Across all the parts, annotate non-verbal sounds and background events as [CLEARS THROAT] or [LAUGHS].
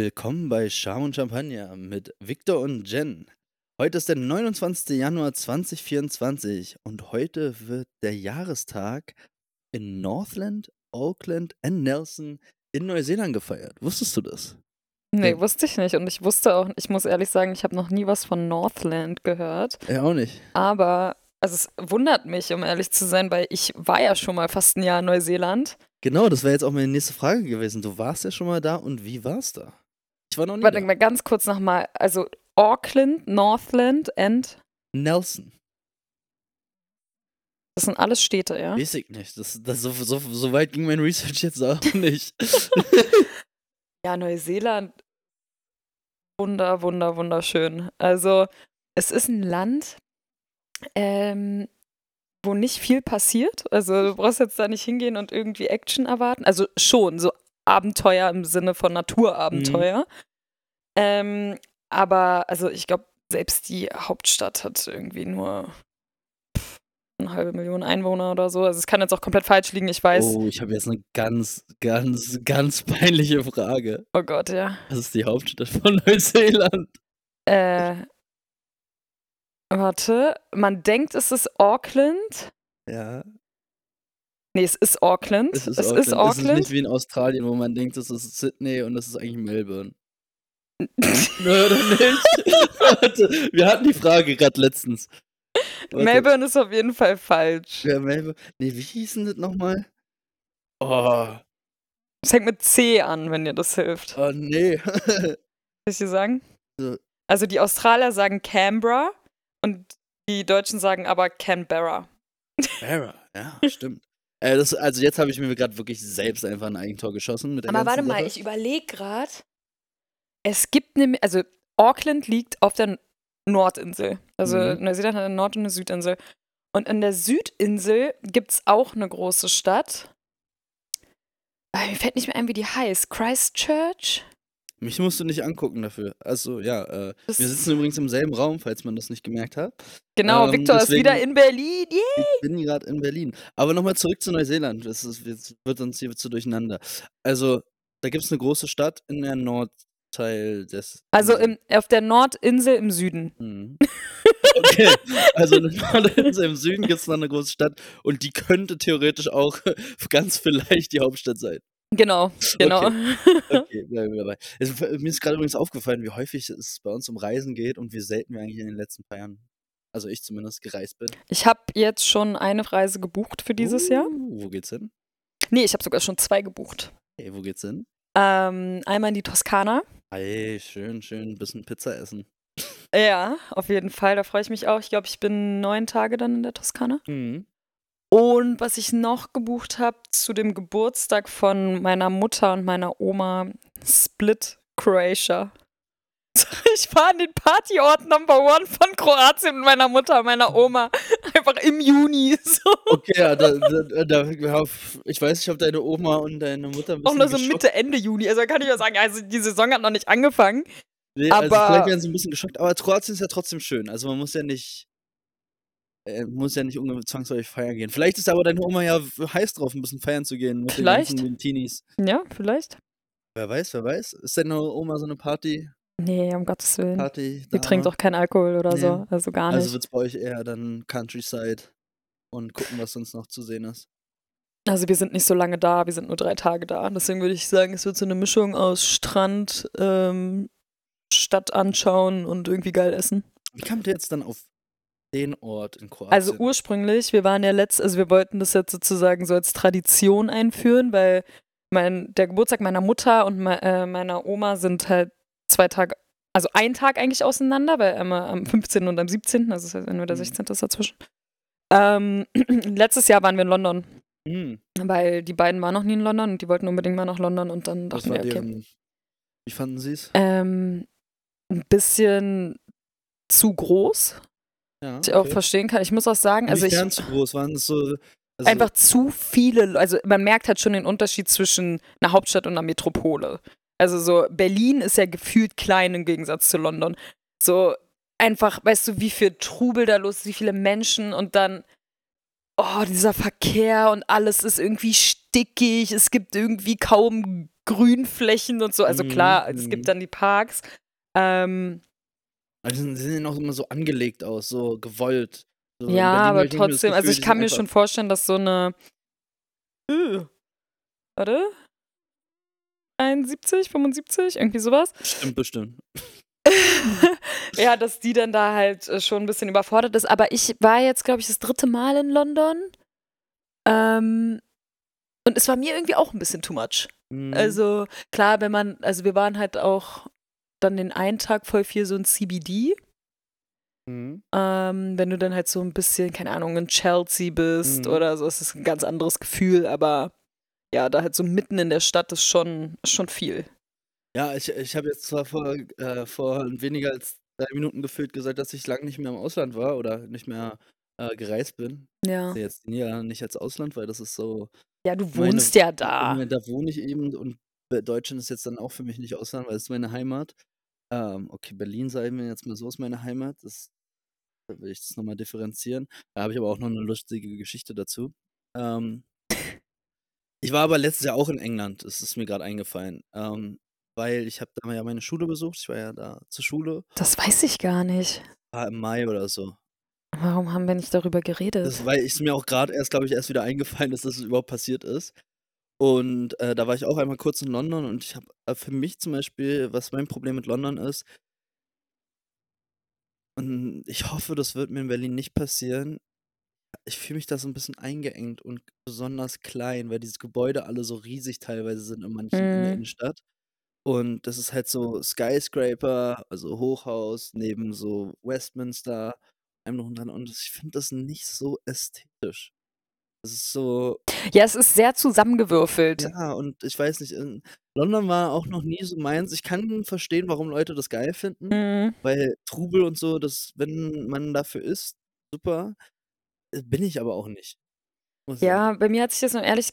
Willkommen bei Charme und Champagner mit Victor und Jen. Heute ist der 29. Januar 2024 und heute wird der Jahrestag in Northland, Auckland und Nelson in Neuseeland gefeiert. Wusstest du das? Nee, Ja. wusste ich nicht. Und ich wusste auch, ich muss ehrlich sagen, ich habe noch nie was von Northland gehört. Ja, auch nicht. Aber, also es wundert mich, um ehrlich zu sein, weil ich war ja schon mal fast ein Jahr in Neuseeland. Genau, das wäre jetzt auch meine nächste Frage gewesen. Du warst ja schon mal da und wie war's da? Ich war noch nie Warte da. mal ganz kurz nochmal. Also Auckland, Northland and, Nelson. das sind alles Städte, ja? Weiß ich nicht. Das, das, so, so, so weit ging mein Research jetzt auch [LAUGHS] nicht. [LAUGHS] Ja, Neuseeland. Wunder, wunder, wunderschön. Also, es ist ein Land, ähm, wo nicht viel passiert. Also, du brauchst jetzt da nicht hingehen und irgendwie Action erwarten. Also, schon, so Abenteuer im Sinne von Naturabenteuer. Ähm, aber, also, ich glaube, selbst die Hauptstadt hat irgendwie nur eine halbe Million Einwohner oder so. Also, es kann jetzt auch komplett falsch liegen, ich weiß. Oh, ich habe jetzt eine ganz, ganz, ganz peinliche Frage. Oh Gott, ja. Was ist die Hauptstadt von Neuseeland? Äh, warte, man denkt, es ist Auckland. Ja, Nee, es ist Auckland. es ist es Auckland. ist Es ist Auckland. nicht wie in Australien, wo man denkt, es ist Sydney und es ist eigentlich Melbourne. Nö, [LAUGHS] oder nicht? Wir hatten die Frage gerade letztens. Warte. Melbourne ist auf jeden Fall falsch. Ja, Melbourne. Nee, wie hieß denn das nochmal? Oh, Es fängt mit C an, wenn dir das hilft. oh nee. [LAUGHS] Soll ich dir sagen? So. Also die Australier sagen Canberra und die Deutschen sagen aber Canberra. Sarah, ja, [LAUGHS] stimmt. Äh, das, also jetzt habe ich mir gerade wirklich selbst einfach ein Eigentor geschossen Aber warte mal, Sache. ich überlege gerade. Es gibt nämlich, also Auckland liegt auf der Nordinsel. Also Mhm. Neuseeland hat eine Nord- und eine Südinsel. Und in der Südinsel gibt es auch eine große Stadt. Ah, Mir fällt nicht mehr ein, wie die heißt. Christchurch? Mich musst du nicht angucken dafür. Also ja, äh, wir sitzen übrigens im selben Raum, falls man das nicht gemerkt hat. Genau, Ähm, Victor ist wieder in Berlin. Yeah. Ich bin gerade in Berlin. Aber nochmal zurück zu Neuseeland. Das ist, jetzt wird uns hier zu durcheinander. Also, da gibt es eine große Stadt in der Nordteil des. Also im, auf der Nordinsel im Süden. Mhm. Okay, also in der Nordinsel im Süden gibt es noch eine große Stadt und die könnte theoretisch auch [LAUGHS] ganz vielleicht die Hauptstadt sein. Genau, genau. [LAUGHS] Okay, bleiben wir dabei. Es, mir ist gerade übrigens aufgefallen, wie häufig es bei uns um Reisen geht und wie selten wir eigentlich in den letzten paar Jahren, also ich zumindest, gereist bin. Ich habe jetzt schon eine Reise gebucht für dieses Jahr. Uh, Wo geht's hin? Nee, ich habe sogar schon zwei gebucht. Hey, wo geht's hin? Ähm, einmal in die Toskana. Hey, schön, schön, ein bisschen Pizza essen. Ja, auf jeden Fall. Da freue ich mich auch. Ich glaube, ich bin neun Tage dann in der Toskana. Mhm. Und was ich noch gebucht habe zu dem Geburtstag von meiner Mutter und meiner Oma, Split, Croatia. [LAUGHS] Ich fahre an den Partyort Number One von Kroatien mit meiner Mutter und meiner Oma. [LAUGHS] Einfach im Juni. [LAUGHS] So. Okay, ja, da, da, da, ich weiß nicht, ob deine Oma und deine Mutter ein Auch nur so geschockt- Mitte, Ende Juni. Also kann ich ja sagen, also die Saison hat noch nicht angefangen. Nee, also aber- vielleicht werden sie ein bisschen geschockt, aber Kroatien ist ja trotzdem schön. Also man muss ja nicht, äh, muss ja nicht unge- zwangsläufig feiern gehen. Vielleicht ist aber deine Oma ja heiß drauf, ein bisschen feiern zu gehen mit Vielleicht. den ganzen Teenies. Ja, vielleicht. Wer weiß, wer weiß. Ist deine Oma so eine Party? Nee, um Gottes Willen. Party Die trinkt auch keinen Alkohol oder Nee. so. Also gar Also nicht. wird es bei euch eher dann Countryside und gucken, was sonst noch zu sehen ist. Also wir sind nicht so lange da, wir sind nur drei Tage da. Deswegen würde ich sagen, es wird so eine Mischung aus Strand, ähm, Stadt anschauen und irgendwie geil essen. Wie kamt ihr jetzt dann auf den Ort in Kroatien? Also ursprünglich, wir waren ja letzt, also wir wollten das jetzt sozusagen so als Tradition einführen, weil mein, der Geburtstag meiner Mutter und me, äh, meiner Oma sind halt zwei Tage, also ein Tag eigentlich auseinander, weil einmal am 15. und am 17., also das heißt nur der Mhm. 16. ist dazwischen. Ähm, [CLEARS THROAT] letztes Jahr waren wir in London, Hm, weil die beiden waren noch nie in London und die wollten unbedingt mal nach London und dann dachten wir, okay. deren, wie fanden sie es? Ähm, ein bisschen zu groß, Ja, was ich auch verstehen kann. Ich muss auch sagen, also ich, zu groß waren es so. Also, einfach zu viele, also man merkt halt schon den Unterschied zwischen einer Hauptstadt und einer Metropole. Also so, Berlin ist ja gefühlt klein im Gegensatz zu London. So einfach, weißt du, wie viel Trubel da los ist, wie viele Menschen und dann, oh, dieser Verkehr und alles ist irgendwie stickig, es gibt irgendwie kaum Grünflächen und so. Also Mhm, klar, es gibt mhm. dann die Parks. Ähm, die sind die sehen auch immer so angelegt aus, so gewollt. So ja, aber ich trotzdem, also Gefühl, ich die kann mir schon vorstellen, dass so eine äh, warte, 71, 75, irgendwie sowas. Bestimmt, bestimmt. [LAUGHS] ja, dass die dann da halt äh, schon ein bisschen überfordert ist. Aber ich war jetzt, glaube ich, das dritte Mal in London. Ähm, und es war mir irgendwie auch ein bisschen too much. Mhm. Also klar, wenn man, also wir waren halt auch dann den einen Tag voll viel so ein CBD. Mhm. Ähm, wenn du dann halt so ein bisschen, keine Ahnung, in Chelsea bist Mhm. oder so, ist es ein ganz anderes Gefühl, aber ja, da halt so mitten in der Stadt ist schon, ist schon viel. Ja, ich ich habe jetzt zwar vor äh, vor weniger als 3 Minuten gefühlt gesagt, dass ich lange nicht mehr im Ausland war oder nicht mehr, äh, gereist bin. Ja. Ich sehe jetzt Niederlande nicht als Ausland, weil das ist so Ja, du meine wohnst ja ich da. meine, da wohne ich eben und Deutschland ist jetzt dann auch für mich nicht Ausland, weil es ist meine Heimat. Ähm, okay, Berlin, sagen wir jetzt mal so, ist meine Heimat. Das da will ich das noch mal differenzieren. Da habe ich aber auch noch 'ne lustige Geschichte dazu. Ähm ich war aber letztes Jahr auch in England, das ist mir grad eingefallen, ähm, weil ich habe da ja meine Schule besucht. Ich war ja da zur Schule. Das weiß ich gar nicht. War im Mai oder so. Warum haben wir nicht darüber geredet? Das weil ist mir auch grad erst, glaube ich, erst wieder eingefallen, dass das überhaupt passiert ist. Und, äh, da war ich auch einmal kurz in London und ich habe äh, für mich zum Beispiel, was mein Problem mit London ist und ich hoffe, das wird mir in Berlin nicht passieren. Ich fühle mich da so 'n bisschen eingeengt und besonders klein, weil diese Gebäude alle so riesig teilweise sind in manchen in der Mhm. Innenstadt. Und das ist halt so Skyscraper, also Hochhaus neben so Westminster, allem drum und dran und ich finde das nicht so ästhetisch. Das ist so Ja, es ist sehr zusammengewürfelt. Ja, und ich weiß nicht, London war auch noch nie so meins. Ich kann verstehen, warum Leute das geil finden, Mhm. weil Trubel und so, das wenn man dafür ist, super. Äh, bin ich aber auch nicht. Ja, sagen. bei mir hat sich das, um ehrlich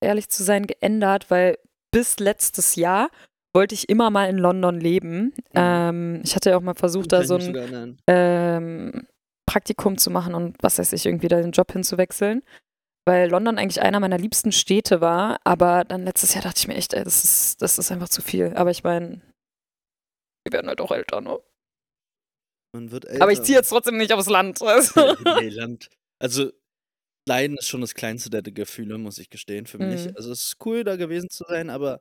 ehrlich zu sein, geändert, weil bis letztes Jahr wollte ich immer mal in London leben. Mhm. Ähm, ich hatte ja auch mal versucht, da so mich Praktikum zu machen und was weiß ich, irgendwie da den Job hinzuwechseln, weil London eigentlich einer meiner liebsten Städte war, aber dann letztes Jahr dachte ich mir echt: „Ey, das ist das ist einfach zu viel.“ Aber ich meine wir werden halt auch älter, ne? Man wird Aber ich älter. ziehe jetzt trotzdem nicht aufs Land, also Ne, ne, Land. Also, Leiden ist schon das kleinste der Gefühle, muss ich gestehen, für mich. Mhm. Also, es ist cool, da gewesen zu sein, aber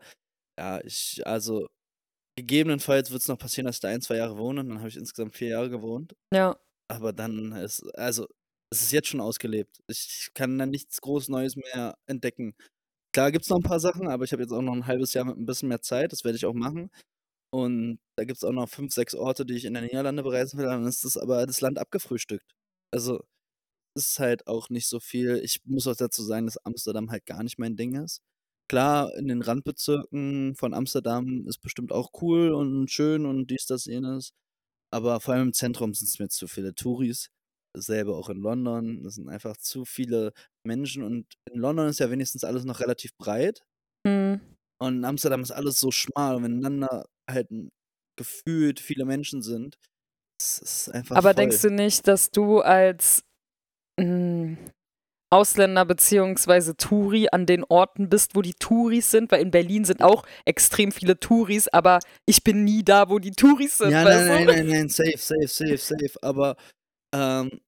ja, ich also, gegebenenfalls wird's noch passieren, dass ich da 1, 2 Jahre wohne und dann habe ich insgesamt 4 Jahre gewohnt. Ja. Aber dann ist also, es ist jetzt schon ausgelebt. Ich kann da nichts groß Neues mehr entdecken. Klar gibt's noch 'n paar Sachen, aber ich habe jetzt auch noch 'n halbes Jahr mit 'n bisschen mehr Zeit, das werde ich auch machen. Und da gibt's auch noch 5, 6 Orte, die ich in der Niederlande bereisen will, dann ist das aber das Land abgefrühstückt. Also, ist halt auch nicht so viel. Ich muss auch dazu sagen, dass Amsterdam halt gar nicht mein Ding ist. Klar, in den Randbezirken von Amsterdam ist bestimmt auch cool und schön und dies, das, jenes, aber vor allem im Zentrum sind's mir zu viele Touris. Dasselbe auch in London. Das sind einfach zu viele Menschen und in London ist ja wenigstens alles noch relativ breit. Mhm. Und in Amsterdam ist alles so schmal und wenn halt gefühlt viele Menschen sind, es ist einfach Aber voll. denkst du nicht, dass du als, hm, Ausländer beziehungsweise Touri an den Orten bist, wo die Touris sind? Weil in Berlin sind auch extrem viele Touris, aber ich bin nie da, wo die Touris sind, Ja, nein, du? nein, nein, nein, safe, safe, safe, safe, aber, ähm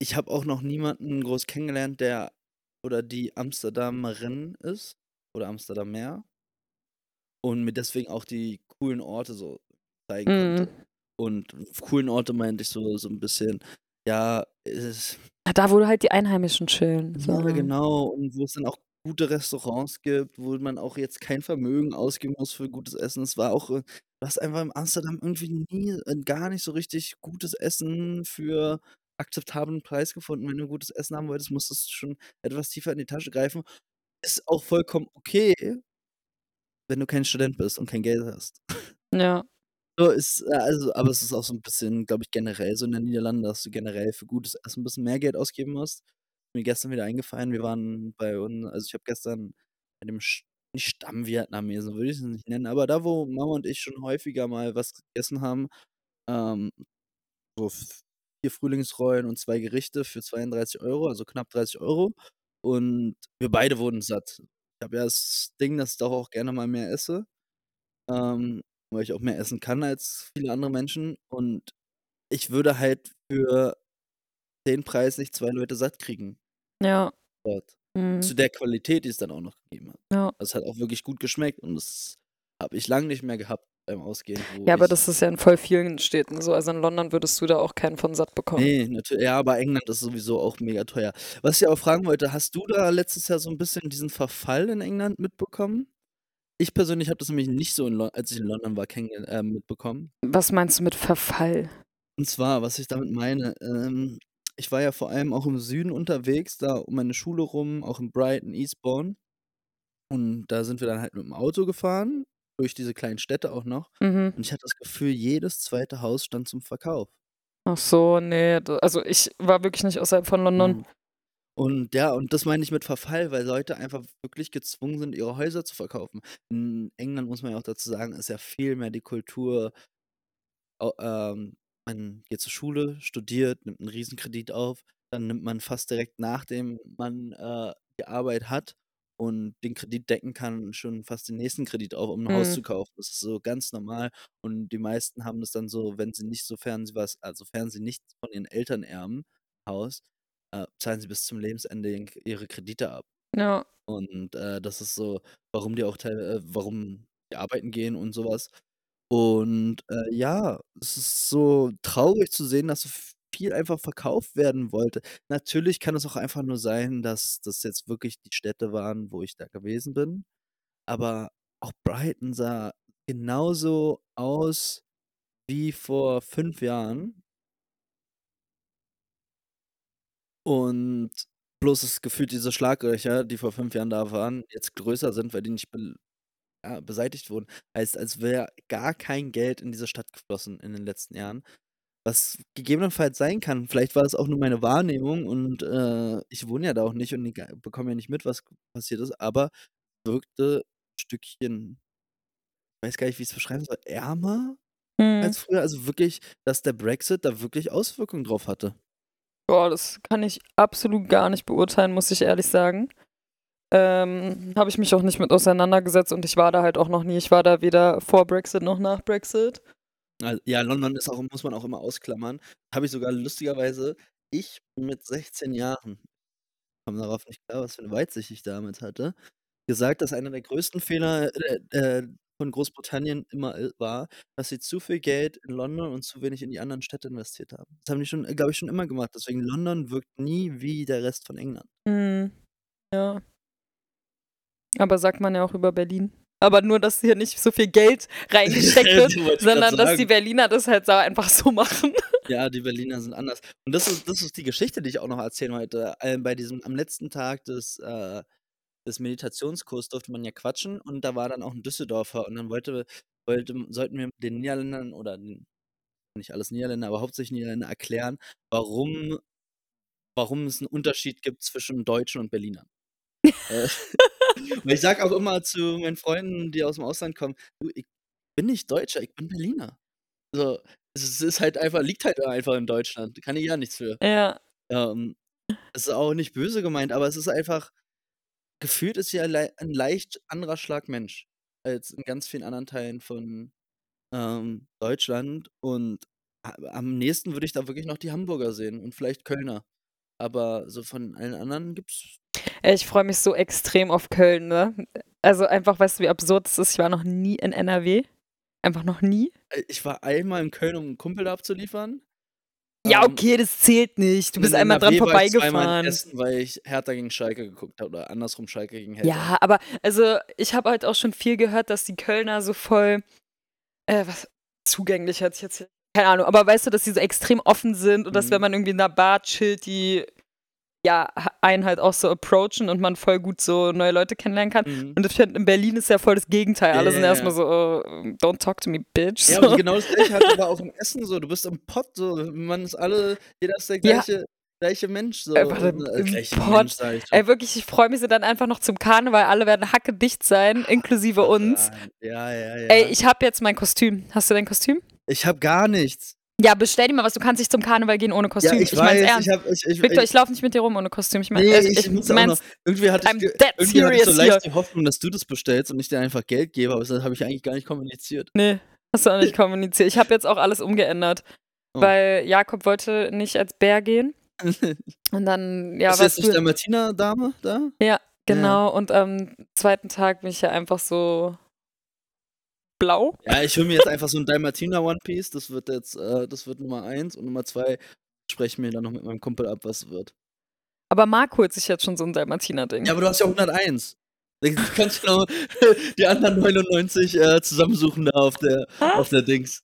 ich habe auch noch niemanden groß kennengelernt, der oder die Amsterdamerin ist oder Amsterdamer und mir deswegen auch die coolen Orte so zeigen Mhm. konnte. Und coolen Orte meinte ich so so 'n bisschen, ja, es Ja, da, wo halt die Einheimischen chillen, so. Ja, genau. Und wo es dann auch gute Restaurants gibt, wo man auch jetzt kein Vermögen ausgeben muss für gutes Essen. Es war auch äh, du hast einfach in Amsterdam irgendwie nie äh, gar nicht so richtig gutes Essen für akzeptablen Preis gefunden. Wenn du gutes Essen haben wolltest, musstest du schon etwas tiefer in die Tasche greifen. Ist auch vollkommen okay wenn du kein Student bist und kein Geld hast. Ja. So ist äh, also aber es ist auch so 'n bisschen, glaube ich, generell so in den Niederlanden, dass du generell für gutes Essen 'n bisschen mehr Geld ausgeben musst. Mir gestern wieder eingefallen, wir waren bei un also, ich habe gestern bei dem Stamm-Vietnamesen, würde ich es nicht nennen, aber da, wo Mama und ich schon häufiger mal was gegessen haben, ähm, so v 4 Frühlingsrollen und 2 Gerichte für 32 €, also knapp 30 €. Und wir beide wurden satt. Ich habe ja das Ding, dass ich doch auch gerne mal mehr esse. Ähm, weil ich auch mehr essen kann als viele andere Menschen. Und ich würde halt für den Preis nicht zwei Leute satt kriegen Ja. dort. Mhm. Zu der Qualität, die es dann auch noch gegeben hat. Ja. Das hat auch wirklich gut geschmeckt und das habe ich lange nicht mehr gehabt beim Ausgehen, Ja, aber das ist ja in voll vielen Städten so. Also in London würdest du da auch keinen von satt bekommen. Ne, natür ja, aber England ist sowieso auch mega teuer. Was ich aber fragen wollte, hast du da letztes Jahr so 'n bisschen diesen Verfall in England mitbekommen? Ich persönlich habe das nämlich nicht so in Lon als ich in London war, äh, mitbekommen. Was meinst du mit Verfall? Und zwar, was ich damit meine, ähm, ich war ja vor allem auch im Süden unterwegs, da um meine Schule rum, auch in Brighton, Eastbourne. Und da sind wir dann halt mit'm Auto gefahren, durch diese kleinen Städte auch noch. Mhm. Und ich hatte das Gefühl, jedes zweite Haus stand zum Verkauf. Ach so, ne, d also ich war wirklich nicht außerhalb von London. Mhm. Und ja, und das meine ich mit Verfall, weil Leute einfach wirklich gezwungen sind, ihre Häuser zu verkaufen. In England muss man ja auch dazu sagen, ist ja viel mehr die Kultur au ähm, man geht zur Schule, studiert, nimmt 'n Riesenkredit auf, dann nimmt man fast direkt nachdem man, äh, die Arbeit hat und den Kredit decken kann, schon fast den nächsten Kredit auf, um 'n Haus Mhm. zu kaufen. Das ist so ganz normal und die meisten haben das dann so, wenn sie nicht sofern sie was also sofern sie nichts von ihren Eltern erben, Haus, äh, zahlen sie bis zum Lebensende ihre Kredite ab. Ja. Und, äh, das ist so, warum die auch teil äh, warum die arbeiten gehen und so was. Und, äh, ja, es ist so traurig zu sehen, dass so viel einfach verkauft werden wollte. Natürlich kann es auch einfach nur sein, dass das jetzt wirklich die Städte waren, wo ich da gewesen bin. Aber auch Brighton sah genauso aus wie vor 5 Jahren. Und bloß ist gefühlt diese Schlaglöcher, die vor 5 Jahren da waren, jetzt größer sind, weil die nicht bel ja, beseitigt wurden. Heißt, als wäre gar kein Geld in diese Stadt geflossen in den letzten Jahren. Was gegebenenfalls sein kann. Vielleicht war das auch nur meine Wahrnehmung und, äh, ich wohne ja da auch nicht und ich bekomme ja nicht mit, was passiert ist, aber wirkte 'n Stückchen weiß gar nicht, wie ich's beschreiben soll, ärmer Mhm. als früher. Also wirklich, dass der Brexit da wirklich Auswirkungen drauf hatte. Boah, das kann ich absolut gar nicht beurteilen, muss ich ehrlich sagen. Ähm, habe ich mich auch nicht mit auseinandergesetzt und ich war da halt auch noch nie. Ich war da weder vor Brexit noch nach Brexit. Al ja, London ist auch muss man auch immer ausklammern. Habe ich sogar lustigerweise ich mit 16 Jahren, komme darauf nicht klar, was für 'ne Weitsicht ich damals hatte, gesagt, dass einer der größten Fehler, äh, äh, von Großbritannien immer, äh, war, dass sie zu viel Geld in London und zu wenig in die anderen Städte investiert haben. Das haben die schon, glaube ich, schon immer gemacht. Deswegen London wirkt nie wie der Rest von England. Mhm. Ja. Aber sagt man ja auch über Berlin. Aber nur, dass hier nicht so viel Geld [LAUGHS] reingesteckt wird, sondern dass die. Berliner das halt so einfach so machen. [LAUGHS] Ja, die Berliner sind anders. Und das ist das ist die Geschichte, die ich auch noch erzählen wollte. Ähm, bei diesem am letzten Tag des, äh des Meditationskurs durfte man ja quatschen und da war dann auch 'n Düsseldorfer und dann wollte wollte sollten wir den Niederländern oder den nicht alles Niederländer, aber hauptsächlich Niederländer erklären, warum warum es 'n Unterschied gibt zwischen Deutschen und Berlinern. Äh, [LAUGHS] ich sage auch immer zu meinen Freunden, die aus'm Ausland kommen: „Du, ich bin nicht Deutscher, ich bin Berliner.“ So, es ist halt einfach liegt halt einfach in Deutschland, kann ich ja nichts für. Ja. Ähm, es ist auch nicht böse gemeint, aber es ist einfach gefühlt ist hier lei 'n leicht anderer Schlag Mensch als in ganz vielen anderen Teilen von, ähm, Deutschland und am nächsten würde ich da wirklich noch die Hamburger sehen und vielleicht Kölner. Aber so von allen anderen gibt's ich freue mich so extrem auf Köln, ne? Also einfach, weißt du, wie absurd es ist? Ich war noch nie in NRW. Einfach noch nie. Ich war einmal in Köln, um 'n Kumpel da abzuliefern. Ja, Ähm, okay, das zählt nicht. Du bist in einmal dran war ich vorbeigefahren. Essen, weil ich Hertha gegen Schalke geguckt habe oder andersrum Schalke gegen Hertha. Ja, aber also ich habe halt auch schon viel gehört, dass die Kölner so voll, äh, was zugänglich hört sich jetzt keine Ahnung, aber weißt du, dass die so extrem offen sind und dass, wenn Mhm. man irgendwie in 'ner Bar chillt, die ja einen halt auch so approachen und man voll gut so neue Leute kennenlernen kann. Mhm. Und ich finde, in Berlin ist ja voll das Gegenteil. Alle ja, sind ja. erst mal so: „Oh, don't talk to me, bitch“, Ja, so. und genau das Gleiche hatte aber auch im [LAUGHS] Essen so. Du bist im Pott so, man ist alle jeder ist der Ja. gleiche gleiche Mensch so. Einfach im äh, im gleiche. Mensch, ich schon. Ey, wirklich, ich freue mich so dann einfach noch zum Karneval. Alle werden hackedicht sein, inklusive uns. Ja, ja, ja, Ey, ich habe jetzt mein Kostüm. Hast du dein Kostüm? Ich habe gar nichts. Ja, bestell dir mal was, du kannst nicht zum Karneval gehen ohne Kostüm. Ja, ich, ich mein's weiß, ernst. ich hab, ich, ich, Victor, ich, ich laufe nicht mit dir rum ohne Kostüm. Ich meine, nee, also, ich, ich, auch noch, irgendwie hatte ich, I'm dead irgendwie hatte ich so leicht here. die Hoffnung, dass du das bestellst und ich dir einfach Geld gebe, aber das habe ich eigentlich gar nicht kommuniziert. nee, hast du auch nicht [LAUGHS] kommuniziert. Ich habe jetzt auch alles umgeändert, Oh. weil Jakob wollte nicht als Bär gehen. [LAUGHS] Und dann, ja, ist was jetzt nicht der Martina-Dame da? Genau, und am zweiten Tag bin ich ja einfach so blau. Ja, ich hole mir jetzt einfach so ein Dalmatiner One Piece. Das wird jetzt, äh, das wird Nummer eins und Nummer zwei spreche ich mir dann noch mit meinem Kumpel ab, was wird. Aber Marc holt sich jetzt schon so ein Dalmatiner-Ding. Ja, aber du hast ja 101. Du kannst genau [LAUGHS] die anderen 99 äh, zusammensuchen da auf der, auf der Dings.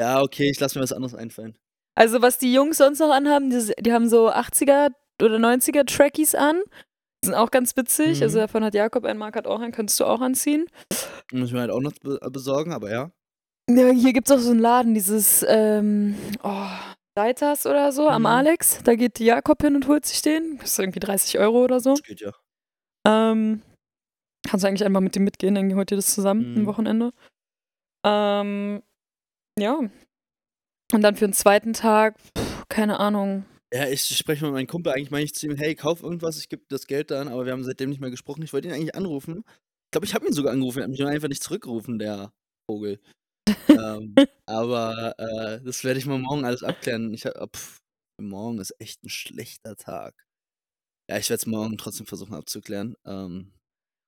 Ja, okay, ich lasse mir was anderes einfallen. Also, was die Jungs sonst noch anhaben, die, die haben so 80er oder 90er Trackies an. Die sind auch ganz witzig. Mhm. Also, davon hat Jakob einen, Marc hat auch einen, könntest du auch anziehen. Muss ich mir halt auch noch be besorgen, aber ja. Ja, hier gibt es auch so einen Laden, dieses, ähm, oh, Deitas oder so, am Mhm. Alex. Da geht Jakob hin und holt sich den. Kostet irgendwie 30 Euro oder so. Das geht ja. Ähm, kannst du eigentlich einfach mit dem mitgehen, dann holt ihr das zusammen Mhm. am Wochenende. Ähm, ja. Und dann für den zweiten Tag, pff, keine Ahnung. Ja, ich spreche mit meinem Kumpel, eigentlich meine ich zu ihm, hey, kauf irgendwas, ich gebe das Geld dann, aber wir haben seitdem nicht mehr gesprochen. Ich wollte ihn eigentlich anrufen. Ich glaube, ich habe ihn sogar angerufen, er hat mich einfach nicht zurückgerufen, der Vogel. ähm, [LAUGHS] aber äh, das werde ich mal morgen alles abklären. Ich hab, pff, morgen ist echt ein schlechter Tag. Ja, ich werde es morgen trotzdem versuchen abzuklären. Ähm,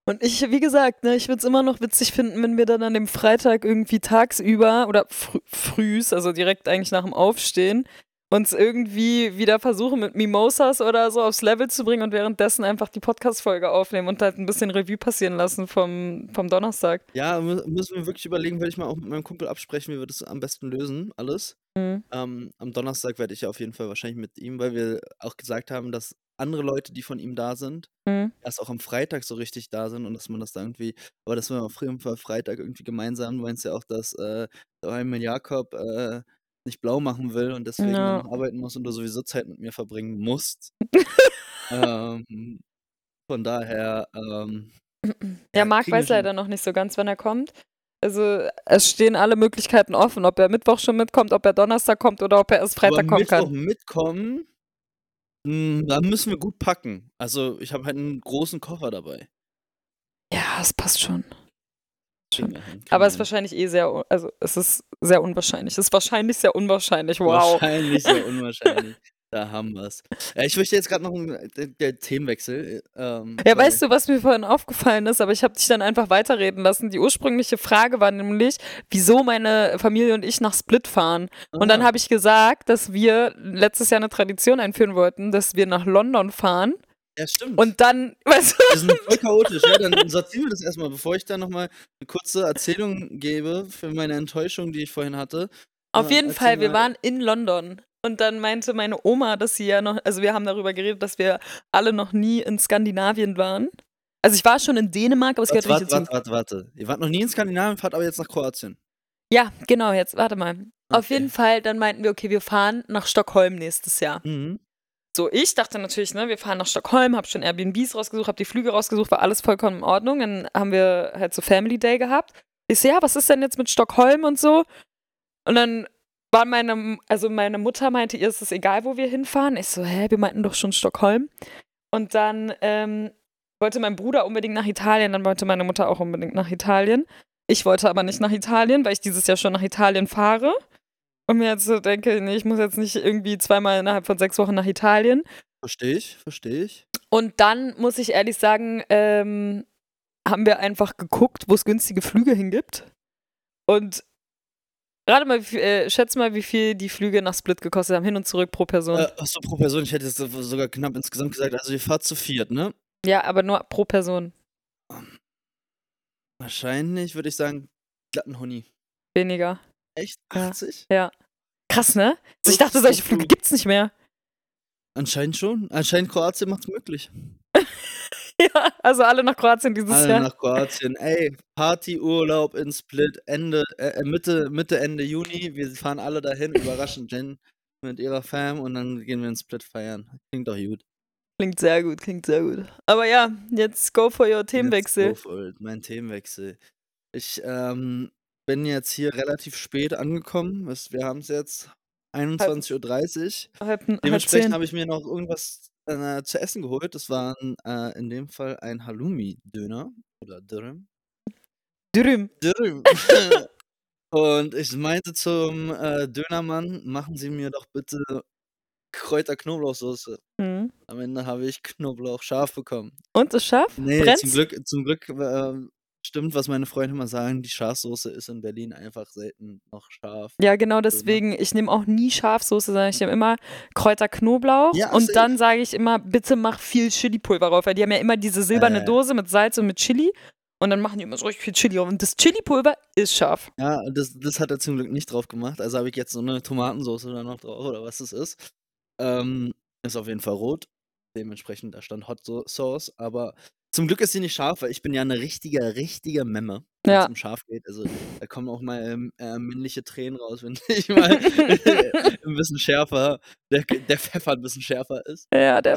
Und ich, wie gesagt, ne, ich würde es immer noch witzig finden, wenn wir dann an dem Freitag irgendwie tagsüber oder frü frühs, also direkt eigentlich nach dem Aufstehen, uns irgendwie wieder versuchen mit Mimosas oder so aufs Level zu bringen und währenddessen einfach die Podcast-Folge aufnehmen und halt ein bisschen Revue passieren lassen vom, vom Donnerstag. ja, mü müssen wir wirklich überlegen, werde ich mal auch mit meinem Kumpel absprechen, wie wir das am besten lösen, alles. Mhm. Ähm, am Donnerstag werde ich auf jeden Fall wahrscheinlich mit ihm, weil wir auch gesagt haben, dass andere Leute, die von ihm da sind, Mhm. erst auch am Freitag so richtig da sind und dass man das da irgendwie, aber dass wir auf jeden Fall Freitag irgendwie gemeinsam, du meinst ja auch, dass äh, Jakob äh, nicht blau machen will und deswegen Ja. dann noch arbeiten muss und du sowieso Zeit mit mir verbringen musst. [LAUGHS] ähm, von daher, ähm, [CLEARS THROAT] Ja, Marc kriegen wir weiß leider noch nicht so ganz, wann er kommt. Also es stehen alle Möglichkeiten offen, ob er Mittwoch schon mitkommt, ob er Donnerstag kommt oder ob er erst Freitag aber kommen Mittwoch kann. mitkommen, mh, da müssen wir gut packen. Also ich habe halt einen großen Koffer dabei. Ja, es passt schon. Aber es ist hin. wahrscheinlich eh sehr, also es ist sehr unwahrscheinlich. Es ist wahrscheinlich sehr unwahrscheinlich. Wow. Wahrscheinlich sehr [LAUGHS] unwahrscheinlich. da haben wir es. Äh, ich möchte jetzt gerade noch einen der Themenwechsel. Ähm, Ja, weißt du, was mir vorhin aufgefallen ist, aber ich habe dich dann einfach weiterreden lassen. Die ursprüngliche Frage war nämlich, wieso meine Familie und ich nach Split fahren. Und dann habe ich gesagt, dass wir letztes Jahr eine Tradition einführen wollten, dass wir nach London fahren. Ja, stimmt. Und dann, [LAUGHS] weißt du, wir sind voll chaotisch. Ja, dann sortieren wir das erstmal, bevor ich dann nochmal eine kurze Erzählung gebe für meine Enttäuschung, die ich vorhin hatte. Auf Äh, jeden erzähl Fall, wir mal. waren in London. Und dann meinte meine Oma, dass sie ja noch, also wir haben darüber geredet, dass wir alle noch nie in Skandinavien waren. Also ich war schon in Dänemark, aber es gehört Warte, nicht warte, warte, warte. Ihr wart noch nie in Skandinavien, fahrt aber jetzt nach Kroatien. Ja, genau, jetzt warte mal. Auf Okay. jeden Fall, dann meinten wir, okay, wir fahren nach Stockholm nächstes Jahr. Mhm. So, ich dachte natürlich, ne, wir fahren nach Stockholm, hab schon Airbnbs rausgesucht, hab die Flüge rausgesucht, war alles vollkommen in Ordnung. Dann haben wir halt so Family Day gehabt. Ich so, ja, was ist denn jetzt mit Stockholm und so? Und dann war meine, also meine Mutter meinte, ihr ist es egal, wo wir hinfahren. Ich so, hä, wir meinten doch schon Stockholm. Und dann ähm, wollte mein Bruder unbedingt nach Italien, dann wollte meine Mutter auch unbedingt nach Italien. Ich wollte aber nicht nach Italien, weil ich dieses Jahr schon nach Italien fahre. Und mir jetzt so denke, nee, ich muss jetzt nicht irgendwie zweimal innerhalb von sechs Wochen nach Italien. Verstehe ich, verstehe ich. Und dann muss ich ehrlich sagen, ähm, haben wir einfach geguckt, wo es günstige Flüge hingibt. Und gerade mal, wie viel- äh, schätz mal, wie viel die Flüge nach Split gekostet haben, hin und zurück pro Person. Äh, achso, pro Person, ich hätte jetzt sogar knapp insgesamt gesagt, also ihr fahrt zu viert, ne? Ja, aber nur pro Person. Wahrscheinlich würde ich sagen, glatten Honey. Weniger. Echt? Ja. 80? Krass, ne? Also ich dachte, solche so Flüge gibt's nicht mehr. Anscheinend schon. Anscheinend Kroatien macht's möglich. [LAUGHS] ja, also alle nach Kroatien dieses Alle Jahr. nach Kroatien. Ey, Partyurlaub in Split Ende, äh, Mitte, Mitte, Ende Juni. Wir fahren alle dahin, [LAUGHS] überraschen Jen mit ihrer Fam und dann gehen wir in Split feiern. Klingt doch gut. Klingt sehr gut, klingt sehr gut. Aber ja, jetzt go for your Themenwechsel. Let's go for it. Mein Themenwechsel. Ich, ähm, bin jetzt hier relativ spät angekommen. Wir haben es jetzt 21.30 Uhr. Halb, Dementsprechend habe ich mir noch irgendwas äh, zu essen geholt. Das war äh, in dem Fall ein Halloumi-Döner oder Dürüm. Dürüm. Dürüm. [LAUGHS] Und ich meinte zum äh, Dönermann, machen Sie mir doch bitte Kräuter-Knoblauchsoße. Mhm. Am Ende habe ich Knoblauch scharf bekommen. Und ist scharf? Nee, zum Brennt's? Glück, zum Glück äh, stimmt, was meine Freunde immer sagen, die Schafsoße ist in Berlin einfach selten noch scharf. Ja, genau deswegen. Ich nehme auch nie Schafsoße, sondern ich nehme immer Kräuter Knoblauch. Ja, und safe. dann sage ich immer, bitte mach viel Chili-Pulver drauf, weil die haben ja immer diese silberne Äh. Dose mit Salz und mit Chili. Und dann machen die immer so richtig viel Chili drauf. Und das Chili-Pulver ist scharf. Ja, das, das hat er zum Glück nicht drauf gemacht. Also habe ich jetzt so eine Tomatensoße da noch drauf oder was das ist. Ähm, ist auf jeden Fall rot. Dementsprechend, da stand Hot Sauce. Aber zum Glück ist sie nicht scharf, weil ich bin ja eine richtige, richtige Memme, wenn es Ja. um scharf geht. Also da kommen auch mal ähm, äh, männliche Tränen raus, wenn [LAUGHS] ich mal [LAUGHS] ein bisschen schärfer, der, der Pfeffer ein bisschen schärfer ist. Ja, der,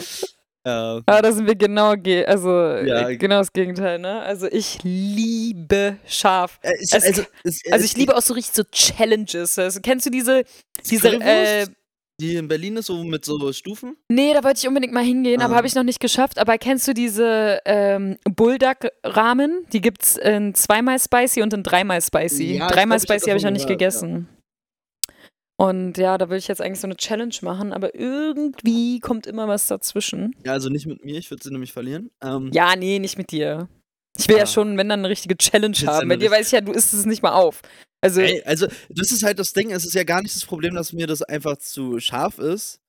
Äh, ah, da sind wir genau, ge also Ja. äh, genau das Gegenteil, ne? Also ich liebe scharf. äh, ich, Es- also, es, Also es ich liebe auch so richtig so Challenges. Also, kennst du diese, diese, äh, die in Berlin ist, so mit so Stufen. Nee, da wollte ich unbedingt mal hingehen, aber Ah. habe ich noch nicht geschafft. Aber kennst du diese ähm, Bulldog-Ramen? Die gibt's in zweimal spicy und in dreimal spicy. Ja, dreimal glaub, spicy habe ich noch nicht gehört, ja. gegessen. Und ja, da will ich jetzt eigentlich so eine Challenge machen, aber irgendwie kommt immer was dazwischen. Ja, also nicht mit mir, ich würde sie nämlich verlieren. Ähm, Ja, nee, nicht mit dir. Ich will ja Ah. schon, wenn dann eine richtige Challenge du haben. Bei dir weiß ich ja, du isst es nicht mal auf. Also, Ey, also, das ist halt das Ding. Es ist ja gar nicht das Problem, dass mir das einfach zu scharf ist.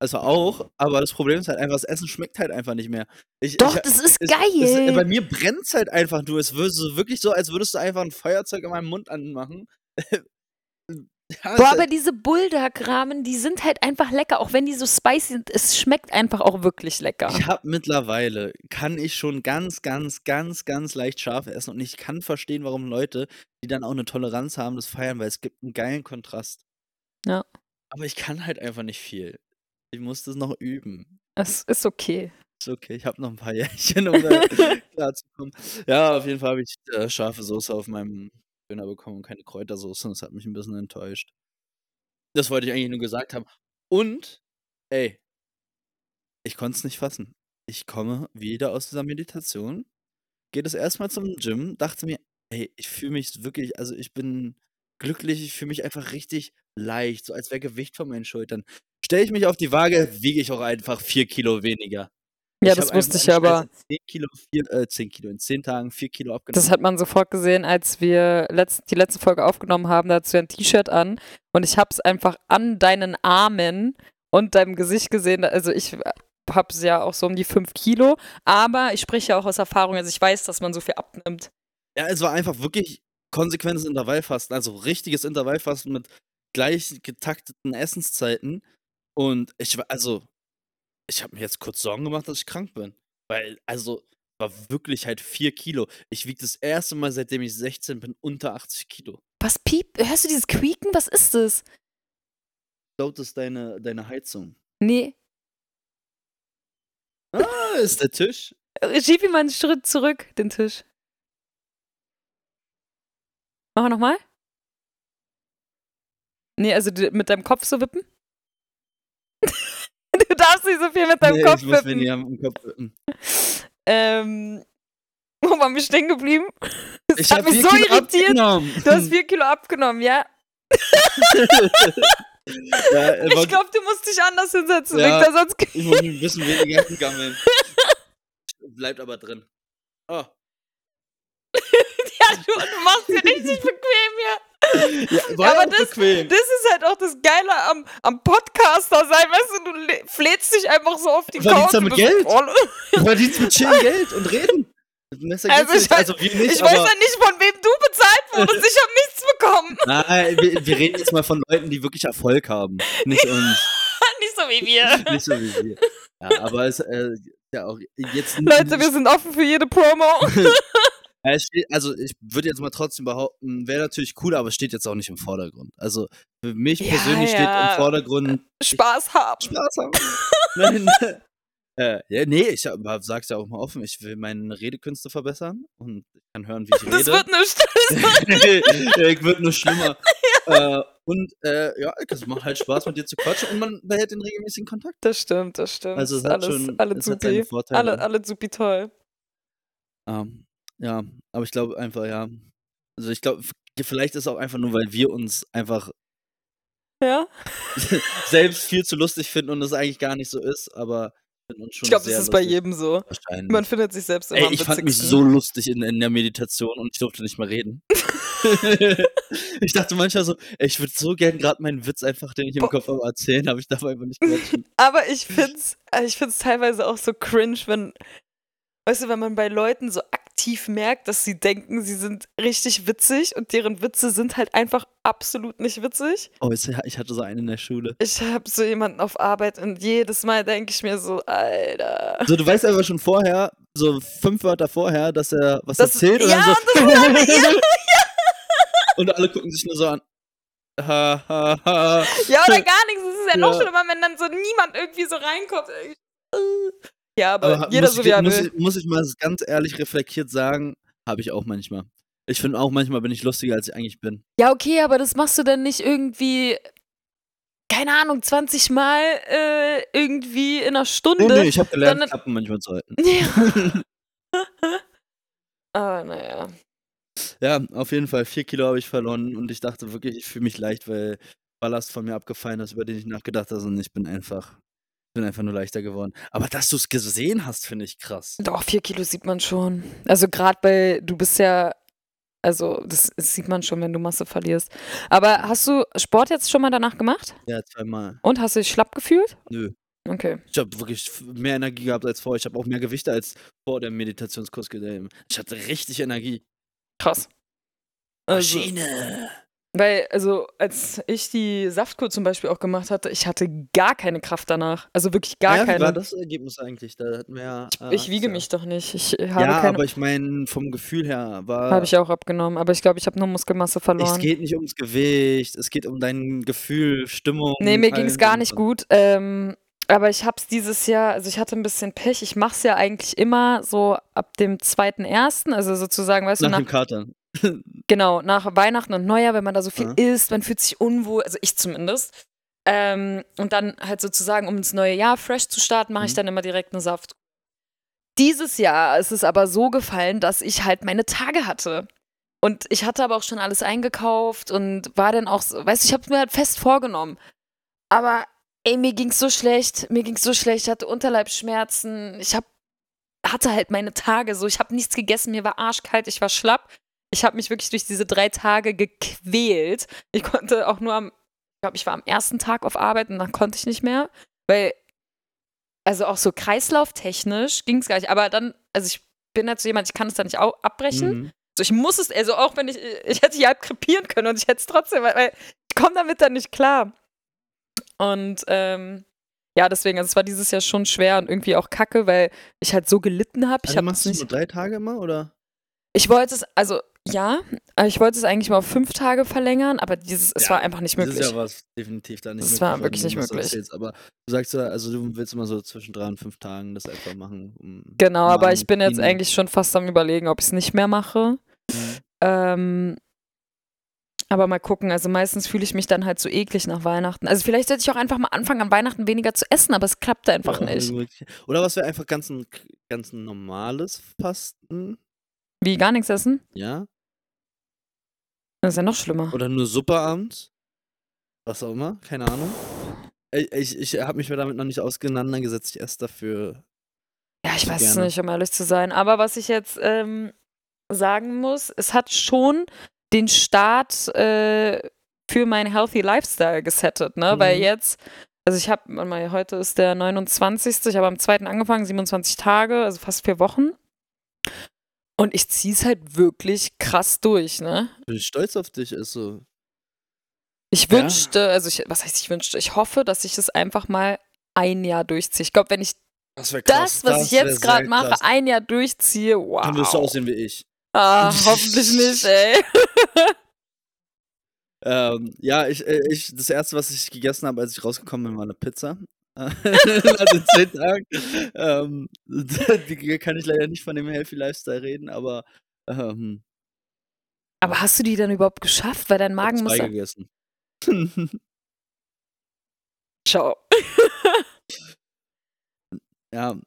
Also auch, aber das Problem ist halt einfach, das Essen schmeckt halt einfach nicht mehr. Ich, doch, ich, das ist es, geil. Es, bei mir brennt es halt einfach nur. Es wird so wirklich so, als würdest du einfach ein Feuerzeug in meinem Mund anmachen. [LAUGHS] ja, Boah, aber diese Bulldog-Ramen, die sind halt einfach lecker, auch wenn die so spicy sind. Es schmeckt einfach auch wirklich lecker. Ich habe mittlerweile, kann ich schon ganz, ganz, ganz, ganz leicht scharf essen und ich kann verstehen, warum Leute, die dann auch eine Toleranz haben, das feiern, weil es gibt einen geilen Kontrast. Ja. Aber ich kann halt einfach nicht viel. Ich muss das noch üben. Es ist okay. Ist okay, ich habe noch ein paar Jährchen, um da [LAUGHS] klarzukommen. Ja, auf jeden Fall habe ich äh, scharfe Soße auf meinem Döner bekommen und keine Kräutersoße. und Das hat mich ein bisschen enttäuscht. Das wollte ich eigentlich nur gesagt haben. Und, ey, ich konnte es nicht fassen. Ich komme wieder aus dieser Meditation, gehe das erstmal zum Gym, dachte mir, ey, ich fühle mich wirklich, also ich bin glücklich, ich fühle mich einfach richtig leicht, so als wäre Gewicht von meinen Schultern. Stelle ich mich auf die Waage, wiege ich auch einfach vier Kilo weniger. Ja, Ich das wusste ich aber. Scheiße 10 Kilo, vier, äh, 10 Kilo, in 10 Tagen 4 Kilo abgenommen. Das hat man sofort gesehen, als wir letzt, die letzte Folge aufgenommen haben. Da hattest du ein T-Shirt an und ich habe es einfach an deinen Armen und deinem Gesicht gesehen. Also ich habe es ja auch so um die 5 Kilo, aber ich spreche ja auch aus Erfahrung. Also ich weiß, dass man so viel abnimmt. ja, es war einfach wirklich konsequentes Intervallfasten, also richtiges Intervallfasten mit gleich getakteten Essenszeiten. Und ich war, also, ich habe mir jetzt kurz Sorgen gemacht, dass ich krank bin. Weil, also, war wirklich halt 4 Kilo. Ich wiege das erste Mal, seitdem ich 16 bin, unter 80 Kilo. Was piep? Hörst du dieses Quieken? Was ist das? Laut ist deine, deine Heizung. Nee. Ah, ist der Tisch. Schieb ihn mal einen Schritt zurück, den Tisch. Machen wir nochmal? Nee, also mit deinem Kopf so wippen? [LAUGHS] du darfst nicht so viel mit deinem Nee, Kopf ich muss wippen. weniger im Kopf wippen. Ähm, wo waren wir stehen geblieben? [LAUGHS] Das Ich hat hab mich so Kilo irritiert. abgenommen. Du hast vier Kilo abgenommen, ja? [LAUGHS] ja, Ich glaube, du musst dich anders hinsetzen, Ja. Victor, sonst... Ich muss ein bisschen weniger hingammeln. Bleibt aber drin. Oh. ja, du, du machst dir richtig bequem hier. Ja, aber das-. Das ist halt auch das Geile am, am Podcaster sein, weißt du, du flätst dich einfach so auf die Du verdienst Couch. und bist Geld. Du [LAUGHS] verdienst mit chillen Geld und reden. Also ich also nicht, Ich weiß ja nicht, von wem du bezahlt wurdest. Ich habe nichts bekommen. [LAUGHS] nein, wir, wir reden jetzt mal von Leuten, die wirklich Erfolg haben. Nicht [LAUGHS] uns, nicht so wie wir. nicht so wie wir. Ja, aber es äh, ja auch jetzt Leute, wir sind offen für jede Promo. Ja, steht, also ich würde jetzt mal trotzdem behaupten, wäre natürlich cool, aber es steht jetzt auch nicht im Vordergrund. Also für mich Ja, persönlich steht ja. im Vordergrund Spaß haben. Spaß haben. [LAUGHS] Nein, Äh, ja, nee, ich sag's ja auch mal offen, ich will meine Redekünste verbessern und kann hören, wie ich Das rede. wird nicht. ich [LAUGHS] wird nur schlimmer. Äh, und äh, ja, es macht halt Spaß, mit dir zu quatschen und man behält den regelmäßigen Kontakt. Das stimmt, das stimmt. Also es hat alles, schon, alle es supi. Vorteile. Alle, alle supi toll. Ähm, ja, aber ich glaube einfach, ja. Also ich glaube, vielleicht ist es auch einfach nur, weil wir uns einfach Ja? [LAUGHS] selbst viel zu lustig finden und es eigentlich gar nicht so ist, aber Ich glaube, das ist bei lustig. jedem so. Man findet sich selbst immer Ey, ich fand mich so lustig in, in der Meditation und ich durfte nicht mehr reden. [LAUGHS] ich dachte manchmal so, ey, ich würde so gern gerade meinen Witz einfach, den ich im Boah. Kopf habe, erzählen, aber ich darf einfach nicht quatschen. [LAUGHS] Aber ich find's, äh, ich find's teilweise auch so cringe, wenn, weißt du, wenn man bei Leuten so aktiv merkt, dass sie denken, sie sind richtig witzig und deren Witze sind halt einfach absolut nicht witzig. Oh, ich hatte so einen in der Schule. Ich habe so jemanden auf Arbeit und jedes Mal denke ich mir so, Alter. So, du weißt aber schon vorher, so fünf Wörter vorher, dass er was Das- erzählt und ja, dann so. und das ist halt- [LAUGHS] und alle gucken sich nur so an. Ha, ha, ha. Ja, oder gar nichts. Es ist ja noch Ja. schlimmer, wenn dann so niemand irgendwie so reinkommt. Ja, aber, Aber jeder muss, so ich, wie er muss, will. ich, muss ich mal ganz ehrlich reflektiert sagen, habe ich auch manchmal. Ich finde auch manchmal bin ich lustiger, als ich eigentlich bin. Ja, okay, aber das machst du dann nicht irgendwie, keine Ahnung, 20 Mal äh, irgendwie in einer Stunde. Nee, nee, ich habe gelernt, sondern- Klappen manchmal zu halten. Ja. [LAUGHS] aber naja. Ja, auf jeden Fall. Vier Kilo habe ich verloren und ich dachte wirklich, ich fühle mich leicht, weil Ballast von mir abgefallen ist, über den ich nachgedacht habe und ich bin einfach, bin einfach nur leichter geworden. Aber dass du es gesehen hast, finde ich krass. Doch, vier Kilo sieht man schon. Also gerade bei, du bist ja, also das, das sieht man schon, wenn du Masse verlierst. Aber hast du Sport jetzt schon mal danach gemacht? Ja, zweimal. Und hast du dich schlapp gefühlt? Nö. Okay. Ich habe wirklich mehr Energie gehabt als vorher. Ich habe auch mehr Gewichte als vor dem Meditationskurs gegeben. Ich hatte richtig Energie. Krass. Also, Maschine. Weil, also, als ich die Saftkur zum Beispiel auch gemacht hatte, ich hatte gar keine Kraft danach. Also wirklich gar ja, Wie war keine. das Ergebnis eigentlich? Da hatten wir ja. äh, Ich wiege ja. mich doch nicht. Ich habe Ja, keine. aber ich meine, vom Gefühl her war. Habe ich auch abgenommen. Aber ich glaube, ich habe nur Muskelmasse Es verloren. geht nicht ums Gewicht, es geht um dein Gefühl, Stimmung. Nee, mir ging es gar nicht gut. Ähm, aber ich habe es dieses Jahr, also ich hatte ein bisschen Pech. Ich mache es ja eigentlich immer so ab dem 2.1., also sozusagen, weißt Nach du, dem nach, Katern. Genau, nach Weihnachten und Neujahr, wenn man da so viel Ja. isst, man fühlt sich unwohl, also ich zumindest. Ähm, und dann halt sozusagen, um ins neue Jahr fresh zu starten, mache ich Mhm. dann immer direkt eine Saft. Dieses Jahr ist es aber so gefallen, dass ich halt meine Tage hatte. Und ich hatte aber auch schon alles eingekauft und war dann auch so, weißt du, ich habe mir halt fest vorgenommen. Aber ey, mir ging's so schlecht, mir ging's so schlecht, ich hatte Unterleibsschmerzen, ich hab, hatte halt meine Tage so, ich habe nichts gegessen, mir war arschkalt, ich war schlapp. Ich habe mich wirklich durch diese drei Tage gequält. Ich konnte auch nur am, ich glaube, ich war am ersten Tag auf Arbeit und dann konnte ich nicht mehr, weil, also auch so kreislauftechnisch ging es gar nicht. Aber dann, also ich bin halt so jemand, ich kann es da nicht abbrechen. Mhm. So, ich muss es, also auch wenn ich, ich hätte hier halb krepieren können und ich hätte es trotzdem, weil, weil ich komme damit dann nicht klar. Und ähm, ja, deswegen, also es war dieses Jahr schon schwer und irgendwie auch kacke, weil ich halt so gelitten habe. Also habe machst es du nicht. nur drei Tage immer oder? Ich wollte es, also ja, aber ich wollte es eigentlich mal auf fünf Tage verlängern, aber dieses, es Ja, war einfach nicht möglich. Dieses Jahr war es definitiv da nicht Das möglich. war von wirklich nicht möglich. erzählst. Aber du sagst ja, also du willst immer so zwischen drei und fünf Tagen das einfach machen. Um Genau, aber ich bin jetzt eigentlich schon fast am überlegen, ob ich es nicht mehr mache. Mhm. Ähm, aber mal gucken, also meistens fühle ich mich dann halt so eklig nach Weihnachten. Also vielleicht sollte ich auch einfach mal anfangen, an Weihnachten weniger zu essen, aber es klappt einfach Ja, nicht. Oder was wäre einfach ganz ein, ganz ein normales Fasten? Wie, gar nichts essen? Ja? Das ist ja noch schlimmer. Oder nur Suppe abends? Was auch immer, keine Ahnung. Ich, ich, ich habe mich damit noch nicht auseinandergesetzt. Ich esse dafür. Ja, ich weiß es nicht, um ehrlich zu sein. Aber was ich jetzt ähm, sagen muss, es hat schon den Start äh, für meinen Healthy Lifestyle gesettet, ne? Weil Mhm. jetzt, also ich habe, mal, heute ist der 29. Ich habe am 2. angefangen, 27 Tage, also fast vier Wochen. Und ich ziehe es halt wirklich krass durch, ne? Bin ich stolz auf dich, ist so. Ich Ja. wünschte, also ich, was heißt ich wünschte, ich hoffe, dass ich es einfach mal ein Jahr durchziehe. Ich glaube, wenn ich Das wäre das, was ich jetzt gerade mache, ein Jahr durchziehe, wow. Dann wirst du aussehen wie ich. Ah, hoffentlich nicht, [LAUGHS] ey. Ähm, ja, ich, äh, ich, das erste, was ich gegessen habe, als ich rausgekommen bin, war eine Pizza. [LAUGHS] den zehn Tagen. Ähm, [LAUGHS] die kann ich leider nicht von dem Healthy Lifestyle reden, aber ähm, Aber hast du die dann überhaupt geschafft? Weil dein ich Magen muss gegessen. [LAUGHS] Ciao. ja.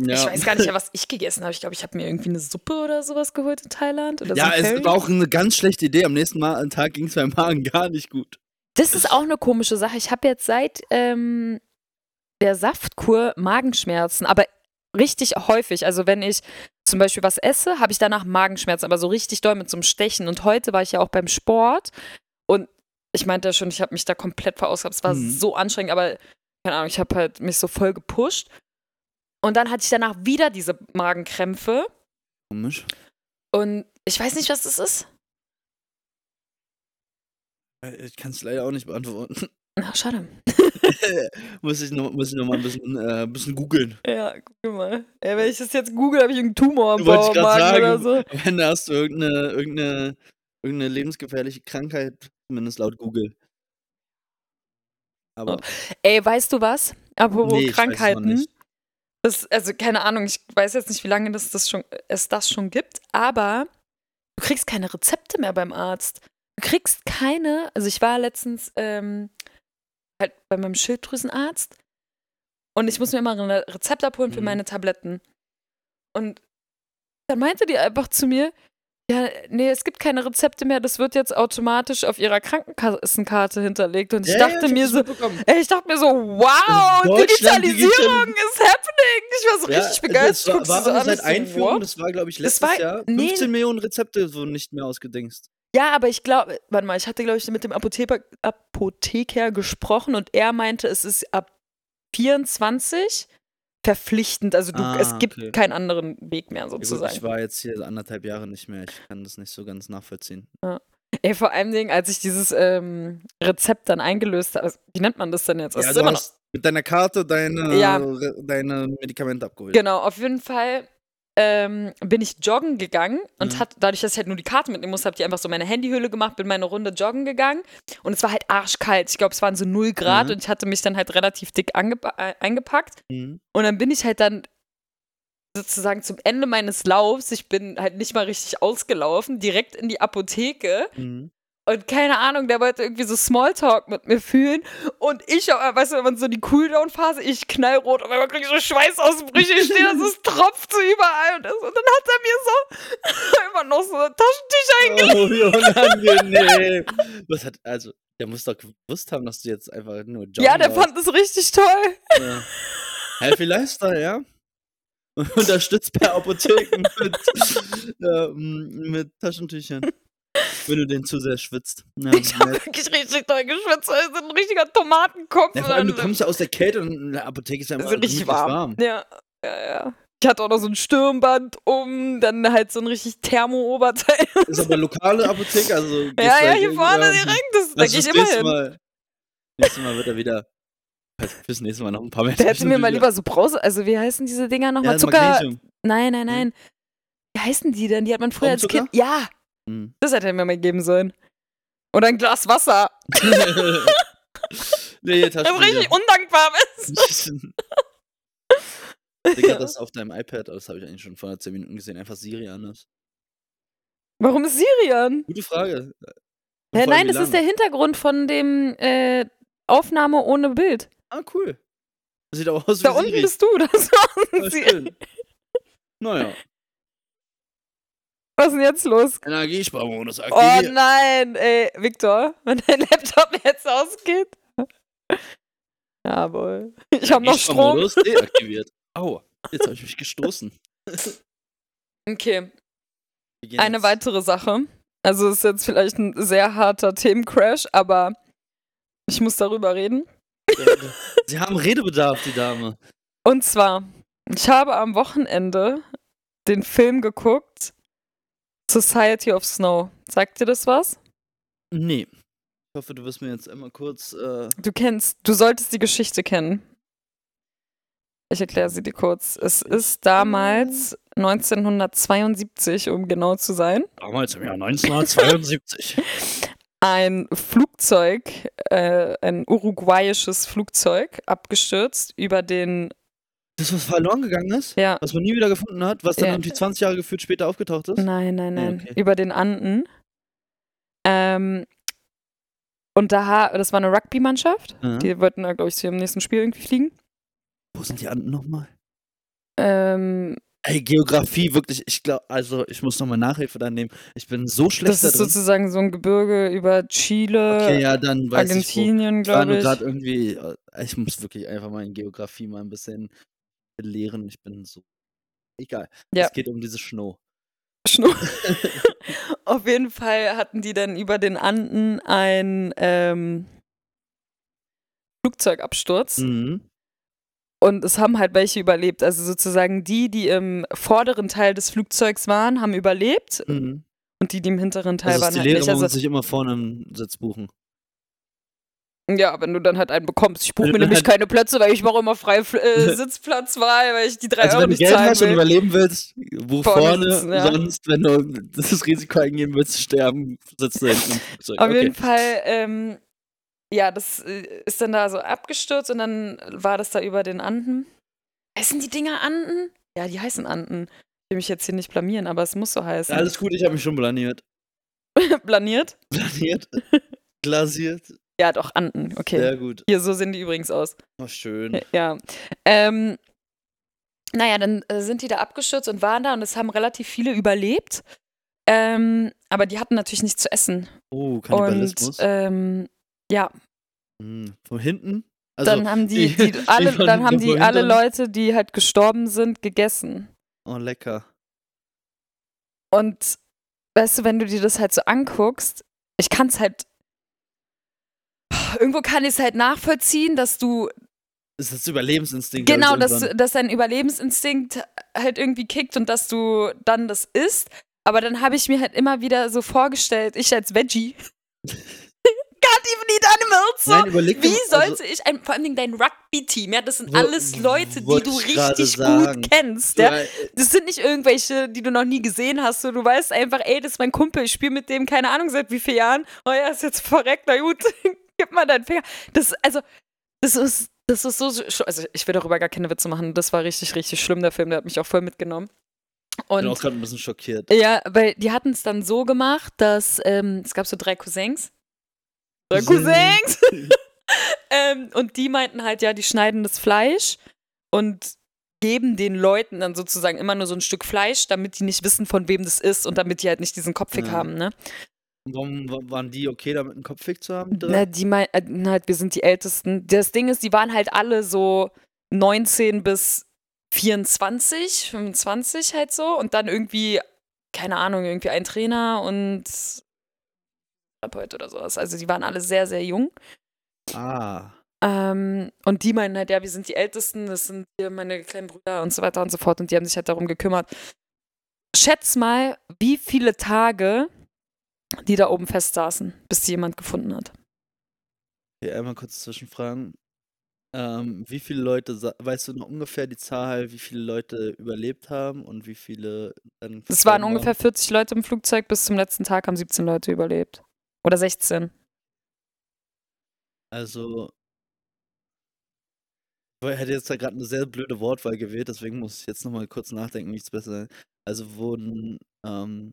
Ich Ja. weiß gar nicht was ich gegessen habe. Ich glaube, ich habe mir irgendwie eine Suppe oder sowas geholt in Thailand. Oder so Ja, ein es war auch eine ganz schlechte Idee. Am nächsten Mal, Tag ging es meinem Magen gar nicht gut. Das ist auch eine komische Sache. Ich habe jetzt seit ähm, der Saftkur Magenschmerzen, aber richtig häufig. Also wenn ich zum Beispiel was esse, habe ich danach Magenschmerzen, aber so richtig doll mit so einem Stechen. Und heute war ich ja auch beim Sport und ich meinte ja schon, ich habe mich da komplett verausgabt. Es war Mhm. so anstrengend, aber keine Ahnung, ich habe halt mich so voll gepusht. Und dann hatte ich danach wieder diese Magenkrämpfe Komisch. und ich weiß nicht, was das ist. Äh, Ich kann es leider auch nicht beantworten. Na, schade. [LAUGHS] muss, ich noch, muss ich noch mal ein bisschen, äh, ein bisschen googeln. Ja, guck mal. Ey, wenn ich das jetzt google, habe ich irgendeinen Tumor am sagen. oder so. Am Ende hast du irgendeine, irgendeine, irgendeine lebensgefährliche Krankheit, zumindest laut Google. Aber Ey, weißt du was? Apropos nee, Krankheiten. Das, also keine Ahnung, ich weiß jetzt nicht, wie lange das, das schon, es das schon gibt, aber du kriegst keine Rezepte mehr beim Arzt. Du kriegst keine, also ich war letztens ähm, halt bei meinem Schilddrüsenarzt und ich muss mir immer ein Rezept abholen für Mhm. meine Tabletten. Und dann meinte die einfach zu mir, ja, nee, es gibt keine Rezepte mehr, das wird jetzt automatisch auf ihrer Krankenkassenkarte hinterlegt. Und ich Ja, ja, dachte ich hab mir das so. Ey, ich dachte mir so, wow, Digitalisierung ist happening. Ich war so richtig das begeistert. war, Guckst war du so seit ich so, Einführung, what? das war, glaube ich, Das letztes war- Jahr, nee. 15 Millionen Rezepte wurden nicht mehr ausgedingst. Ja, aber ich glaube, warte mal, ich hatte, glaube ich, mit dem Apotheker, Apotheker gesprochen und er meinte, es ist ab 24 verpflichtend. Also du, Ah, es gibt okay. keinen anderen Weg mehr Ja, sozusagen. ich war jetzt hier anderthalb Jahre nicht mehr. Ich kann das nicht so ganz nachvollziehen. Ey, vor allem, Dingen, als ich dieses ähm, Rezept dann eingelöst habe, also, wie nennt man das denn jetzt? Das Ja, ist du hast mit deiner Karte deine, Ja. Deine Medikamente abgeholt. Genau, auf jeden Fall ähm, bin ich joggen gegangen und Mhm. hat, dadurch, dass ich halt nur die Karte mitnehmen musste, habe ich einfach so meine Handyhülle gemacht, bin meine Runde joggen gegangen und es war halt arschkalt. Ich glaube, es waren so 0 Grad Mhm. und ich hatte mich dann halt relativ dick äh, eingepackt Mhm. und dann bin ich halt dann sozusagen zum Ende meines Laufs, ich bin halt nicht mal richtig ausgelaufen, direkt in die Apotheke Mhm. Und keine Ahnung, der wollte irgendwie so Smalltalk mit mir fühlen. Und ich, äh, weißt du, wenn man so die Cooldown-Phase, ich knallrot, und dann kriege ich so Schweißausbrüche, ich stehe da, so, es [LAUGHS] tropft so überall. Und, das, und dann hat er mir so [LAUGHS] einfach noch so Taschentücher Oh, wie. Was hat, also, der muss doch gewusst haben, dass du jetzt einfach nur joggen Ja, der warst. fand es richtig toll. Ja. Healthy Lifestyle, ja. [LAUGHS] Unterstützt per Apotheken mit, ähm, mit Taschentüchern. Wenn du den zu sehr schwitzt. Ja, Ich habe nett. wirklich richtig toll geschwitzt, weil es ein richtiger Tomatenkopf. ja, vor allem, du kommst ja aus der Kälte und in der Apotheke ist ja ist immer richtig gemütlich warm. Ja, ja, ja. Ich hatte auch noch so ein Stirnband um, dann halt so ein richtig Thermo-Oberteil. [LAUGHS] Ist aber lokale Apotheke, also. Ja, ja, halt hier vorne direkt. Das, da gehe ich immer nächstes hin. Mal, nächstes Mal wird er wieder. Also fürs nächste Mal noch ein paar mehr. Der hätte mir mal lieber so Brause, also wie heißen diese Dinger nochmal? Ja, Zucker. Magnesium. Nein, nein, nein. Wie heißen die denn? Die hat man früher als? Kind. Ja, Hm. das hätte er mir mal geben sollen. Oder ein Glas Wasser. [LAUGHS] [LAUGHS] nee, Das richtig undankbar ist. [LAUGHS] Digga, das auf deinem iPad, das habe ich eigentlich schon vor 10 Minuten gesehen, einfach Siri anders. Warum ist Sirian? Gute Frage. Ja, nein, das ist der? Hintergrund von dem äh, Aufnahme ohne Bild. Ah, cool. Das sieht auch aus Da wie unten Siri. bist du. Das war Ja, ein Siri. schön. Naja, Was ist denn jetzt los? Energiesparmodus Oh aktiviert. nein, ey, Victor, wenn dein Laptop jetzt ausgeht. Jawohl. Ich habe noch Strom. Energiesparmodus deaktiviert. [LAUGHS] Au, jetzt habe ich mich gestoßen. [LAUGHS] Okay, eine weitere Sache. Also ist jetzt vielleicht ein sehr harter Themencrash, aber ich muss darüber reden. Sie haben Redebedarf, die Dame. Und zwar, ich habe am Wochenende den Film geguckt, Society of Snow. Sagt dir das was? Nee. Ich hoffe, du wirst mir jetzt einmal kurz. Äh, Du kennst, du solltest die Geschichte kennen. Ich erkläre sie dir kurz. Es ist damals 1972, um genau zu sein. damals im Jahr 1972. [LAUGHS] [LAUGHS] ein Flugzeug, äh, ein uruguayisches Flugzeug abgestürzt über den. Das, was verloren gegangen ist? Ja. Was man nie wieder gefunden hat? Was dann Ja. irgendwie 20 Jahre gefühlt später aufgetaucht ist? Nein, nein, nein. okay. Über den Anden. Ähm, und da, das war eine Rugby-Mannschaft. Ja. Die wollten da, glaube ich, zu ihrem nächsten Spiel irgendwie fliegen. Wo sind die Anden nochmal? Ähm, Ey, Geografie, wirklich, ich glaube, also ich muss nochmal Nachhilfe dann nehmen. Ich bin so schlecht das da ist drin. sozusagen so ein Gebirge über Chile, Okay, ja, dann weiß ich. Argentinien, Ich war nur glaube ich. gerade irgendwie, äh, ich muss wirklich einfach mal in Geografie mal ein bisschen belehren. Ich bin so. Egal. Ja. Es geht um diese Schnur. Schnur. [LAUGHS] [LAUGHS] Auf jeden Fall hatten die dann über den Anden ein ähm, Flugzeugabsturz Mhm. und es haben halt welche überlebt. Also sozusagen die, die im vorderen Teil des Flugzeugs waren, haben überlebt Mhm. und die, die im hinteren Teil Also waren, die halt Lehre, nicht. Also, sich immer vorne im Sitz buchen. Ja, wenn du dann halt einen bekommst. Ich buche Wenn mir du nämlich halt- keine Plätze, weil ich mache immer freie äh, [LAUGHS] Sitzplatzwahl, weil ich die drei Also Euro wenn du nicht Geld zahlen hast und will. überleben willst, buch Vorne vorne, ja. sonst, wenn du das Risiko eingehen willst, sterben, sitzt du hinten Flugzeug. Auf okay. jeden Fall, ähm, ja, das äh, ist dann da so abgestürzt und dann war das da über den Anden. Heißen die Dinger Anden? Ja, die heißen Anden. Ich will mich jetzt hier nicht blamieren, aber es muss so heißen. Alles gut, ich habe mich schon blaniert. [LAUGHS] Blaniert? Blaniert? [LAUGHS] Glasiert? Ja, doch, Anden. Okay. Sehr gut. Hier, so sehen die übrigens aus. Oh, schön. Ja. Ähm, naja, dann äh, sind die da abgestürzt und waren da und es haben relativ viele überlebt. Ähm, aber die hatten natürlich nichts zu essen. Oh, Kannibalismus. Und ähm, ja, Hm, Von hinten? Also, dann haben die, [LAUGHS] die- alle, die dann haben die alle Leute, die halt gestorben sind, gegessen. oh, lecker. Und weißt du, wenn du dir das halt so anguckst, ich kann es halt. Irgendwo kann ich es halt nachvollziehen, dass du Das ist das Überlebensinstinkt. genau, dass, irgendwann. dass dein Überlebensinstinkt halt irgendwie kickt und dass du dann das isst. Aber dann habe ich mir halt immer wieder so vorgestellt, ich als Veggie. [LAUGHS] Can't even eat animals. So. Nein, überleg Wie mal, also- sollte ich, ein, vor allem dein Rugby-Team, ja, das sind Wo- alles Leute, die du richtig sagen. gut kennst. Ja? äh, Das sind nicht irgendwelche, die du noch nie gesehen hast. So, du weißt einfach, ey, das ist mein Kumpel, ich spiele mit dem, keine Ahnung, seit wie vielen Jahren. Oh ja, ist jetzt verreckt, na gut, gib mal deinen Finger. Das, also, das ist, das ist so, also ich will darüber gar keine Witze machen. Das war richtig, richtig schlimm, der Film, der hat mich auch voll mitgenommen. Ich bin auch Und gerade ein bisschen schockiert. ja, weil die hatten es dann so gemacht, dass ähm, es gab so drei Cousins. Drei Cousins. Cousins! [LAUGHS] [LAUGHS] ähm, und die meinten halt, ja, die schneiden das Fleisch und geben den Leuten dann sozusagen immer nur so ein Stück Fleisch, damit die nicht wissen, von wem das ist und damit die halt nicht diesen Kopfweg Ja. haben, ne? Warum wa- waren die okay, damit einen Kopfweg zu haben? Na, die meinten halt, wir sind die Ältesten. Das Ding ist, die waren halt alle so 19 bis 24, 25 halt so und dann irgendwie, keine Ahnung, irgendwie ein Trainer und Therapeut oder sowas. Also die waren alle sehr, sehr jung. Ah. Ähm, und die meinen halt, ja, wir sind die Ältesten, das sind hier meine kleinen Brüder und so weiter und so fort. Und die haben sich halt darum gekümmert. Schätz mal, wie viele Tage die da oben festsaßen, bis die jemand gefunden hat. Okay, einmal kurz zwischenfragen. Ähm, wie viele Leute, weißt du noch ungefähr die Zahl, wie viele Leute überlebt haben und wie viele dann Es waren ungefähr 40 Leute im Flugzeug, bis zum letzten Tag haben 17 Leute überlebt. Oder 16. Also, ich hätte jetzt da gerade eine sehr blöde Wortwahl gewählt, deswegen muss ich jetzt nochmal kurz nachdenken, wie ich es besser. Also wurden ähm,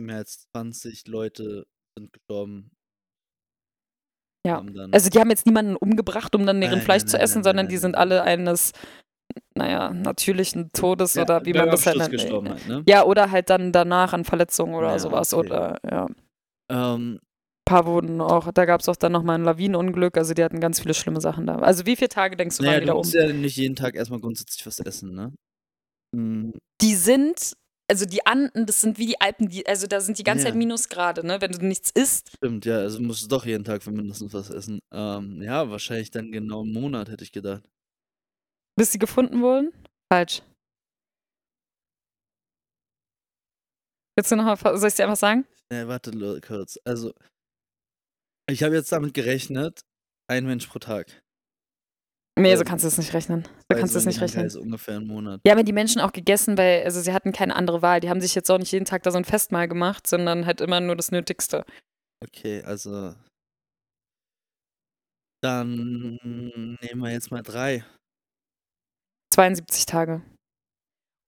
mehr als 20 Leute sind gestorben. Ja. Also die haben jetzt niemanden umgebracht, um dann deren Nein, Fleisch nein, zu nein, essen, sondern die sind alle eines, naja, natürlichen Todes Ja, oder wie man das halt nennt. halt, ne? Ja, oder halt dann danach an Verletzungen oder Ja, sowas. okay. Oder ja. Ein Ähm, paar wurden auch, da gab es auch dann nochmal ein Lawinenunglück, also die hatten ganz viele schlimme Sachen da. Also wie viele Tage denkst du, naja, waren die du da musst oben? ja nicht jeden Tag erstmal grundsätzlich was essen, ne? Hm, Die sind, also die Anden, das sind wie die Alpen, die, also da sind die ganze Ja. Zeit Minusgrade, ne? Wenn du nichts isst. stimmt, ja, also musst du doch jeden Tag für mindestens was essen. Ähm, ja, wahrscheinlich dann genau einen Monat, hätte ich gedacht. Bis sie gefunden wurden? Falsch. Willst du nochmal, soll ich dir einfach sagen? Ne, warte kurz. Also, ich habe jetzt damit gerechnet, ein Mensch pro Tag. Nee, so Ähm, kannst du es nicht rechnen. So kannst du es nicht rechnen. Kreis ungefähr einen Monat. Die haben ja die Menschen auch gegessen, weil, also sie hatten keine andere Wahl. Die haben sich jetzt auch nicht jeden Tag da so ein Festmahl gemacht, sondern halt immer nur das Nötigste. Okay, also dann nehmen wir jetzt mal 3. 72 Tage.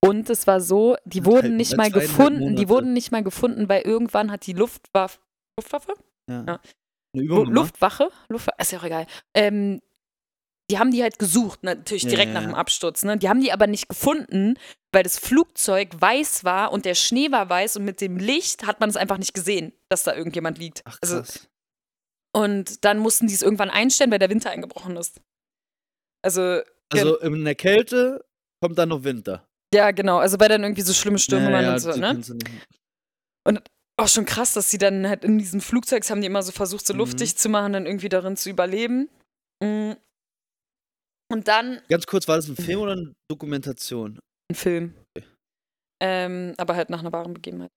Und es war so, die wurden nicht äh, mal gefunden, die wurden nicht mal gefunden, weil irgendwann hat die Luftwaffe, Luftwaffe? Ja. Ja. Luftwache? Luftwache, ist ja auch egal. Ähm, die haben die halt gesucht, natürlich Ja, direkt ja, nach ja. dem Absturz. Ne? Die haben die aber nicht gefunden, weil das Flugzeug weiß war und der Schnee war weiß und mit dem Licht hat man es einfach nicht gesehen, dass da irgendjemand liegt. Ach Also, krass. und dann mussten die es irgendwann einstellen, weil der Winter eingebrochen ist. Also, Also in der Kälte kommt dann noch Winter. ja, genau. Also, weil dann irgendwie so schlimme Stürme waren und so, ne? nicht- Auch schon krass, dass sie dann halt in diesen Flugzeugs haben die immer so versucht, so Mhm. luftdicht zu machen, dann irgendwie darin zu überleben. Mm. Und dann Ganz kurz, war das ein Film oder eine Dokumentation? ein Film. Okay. Ähm, aber halt nach einer wahren Begebenheit.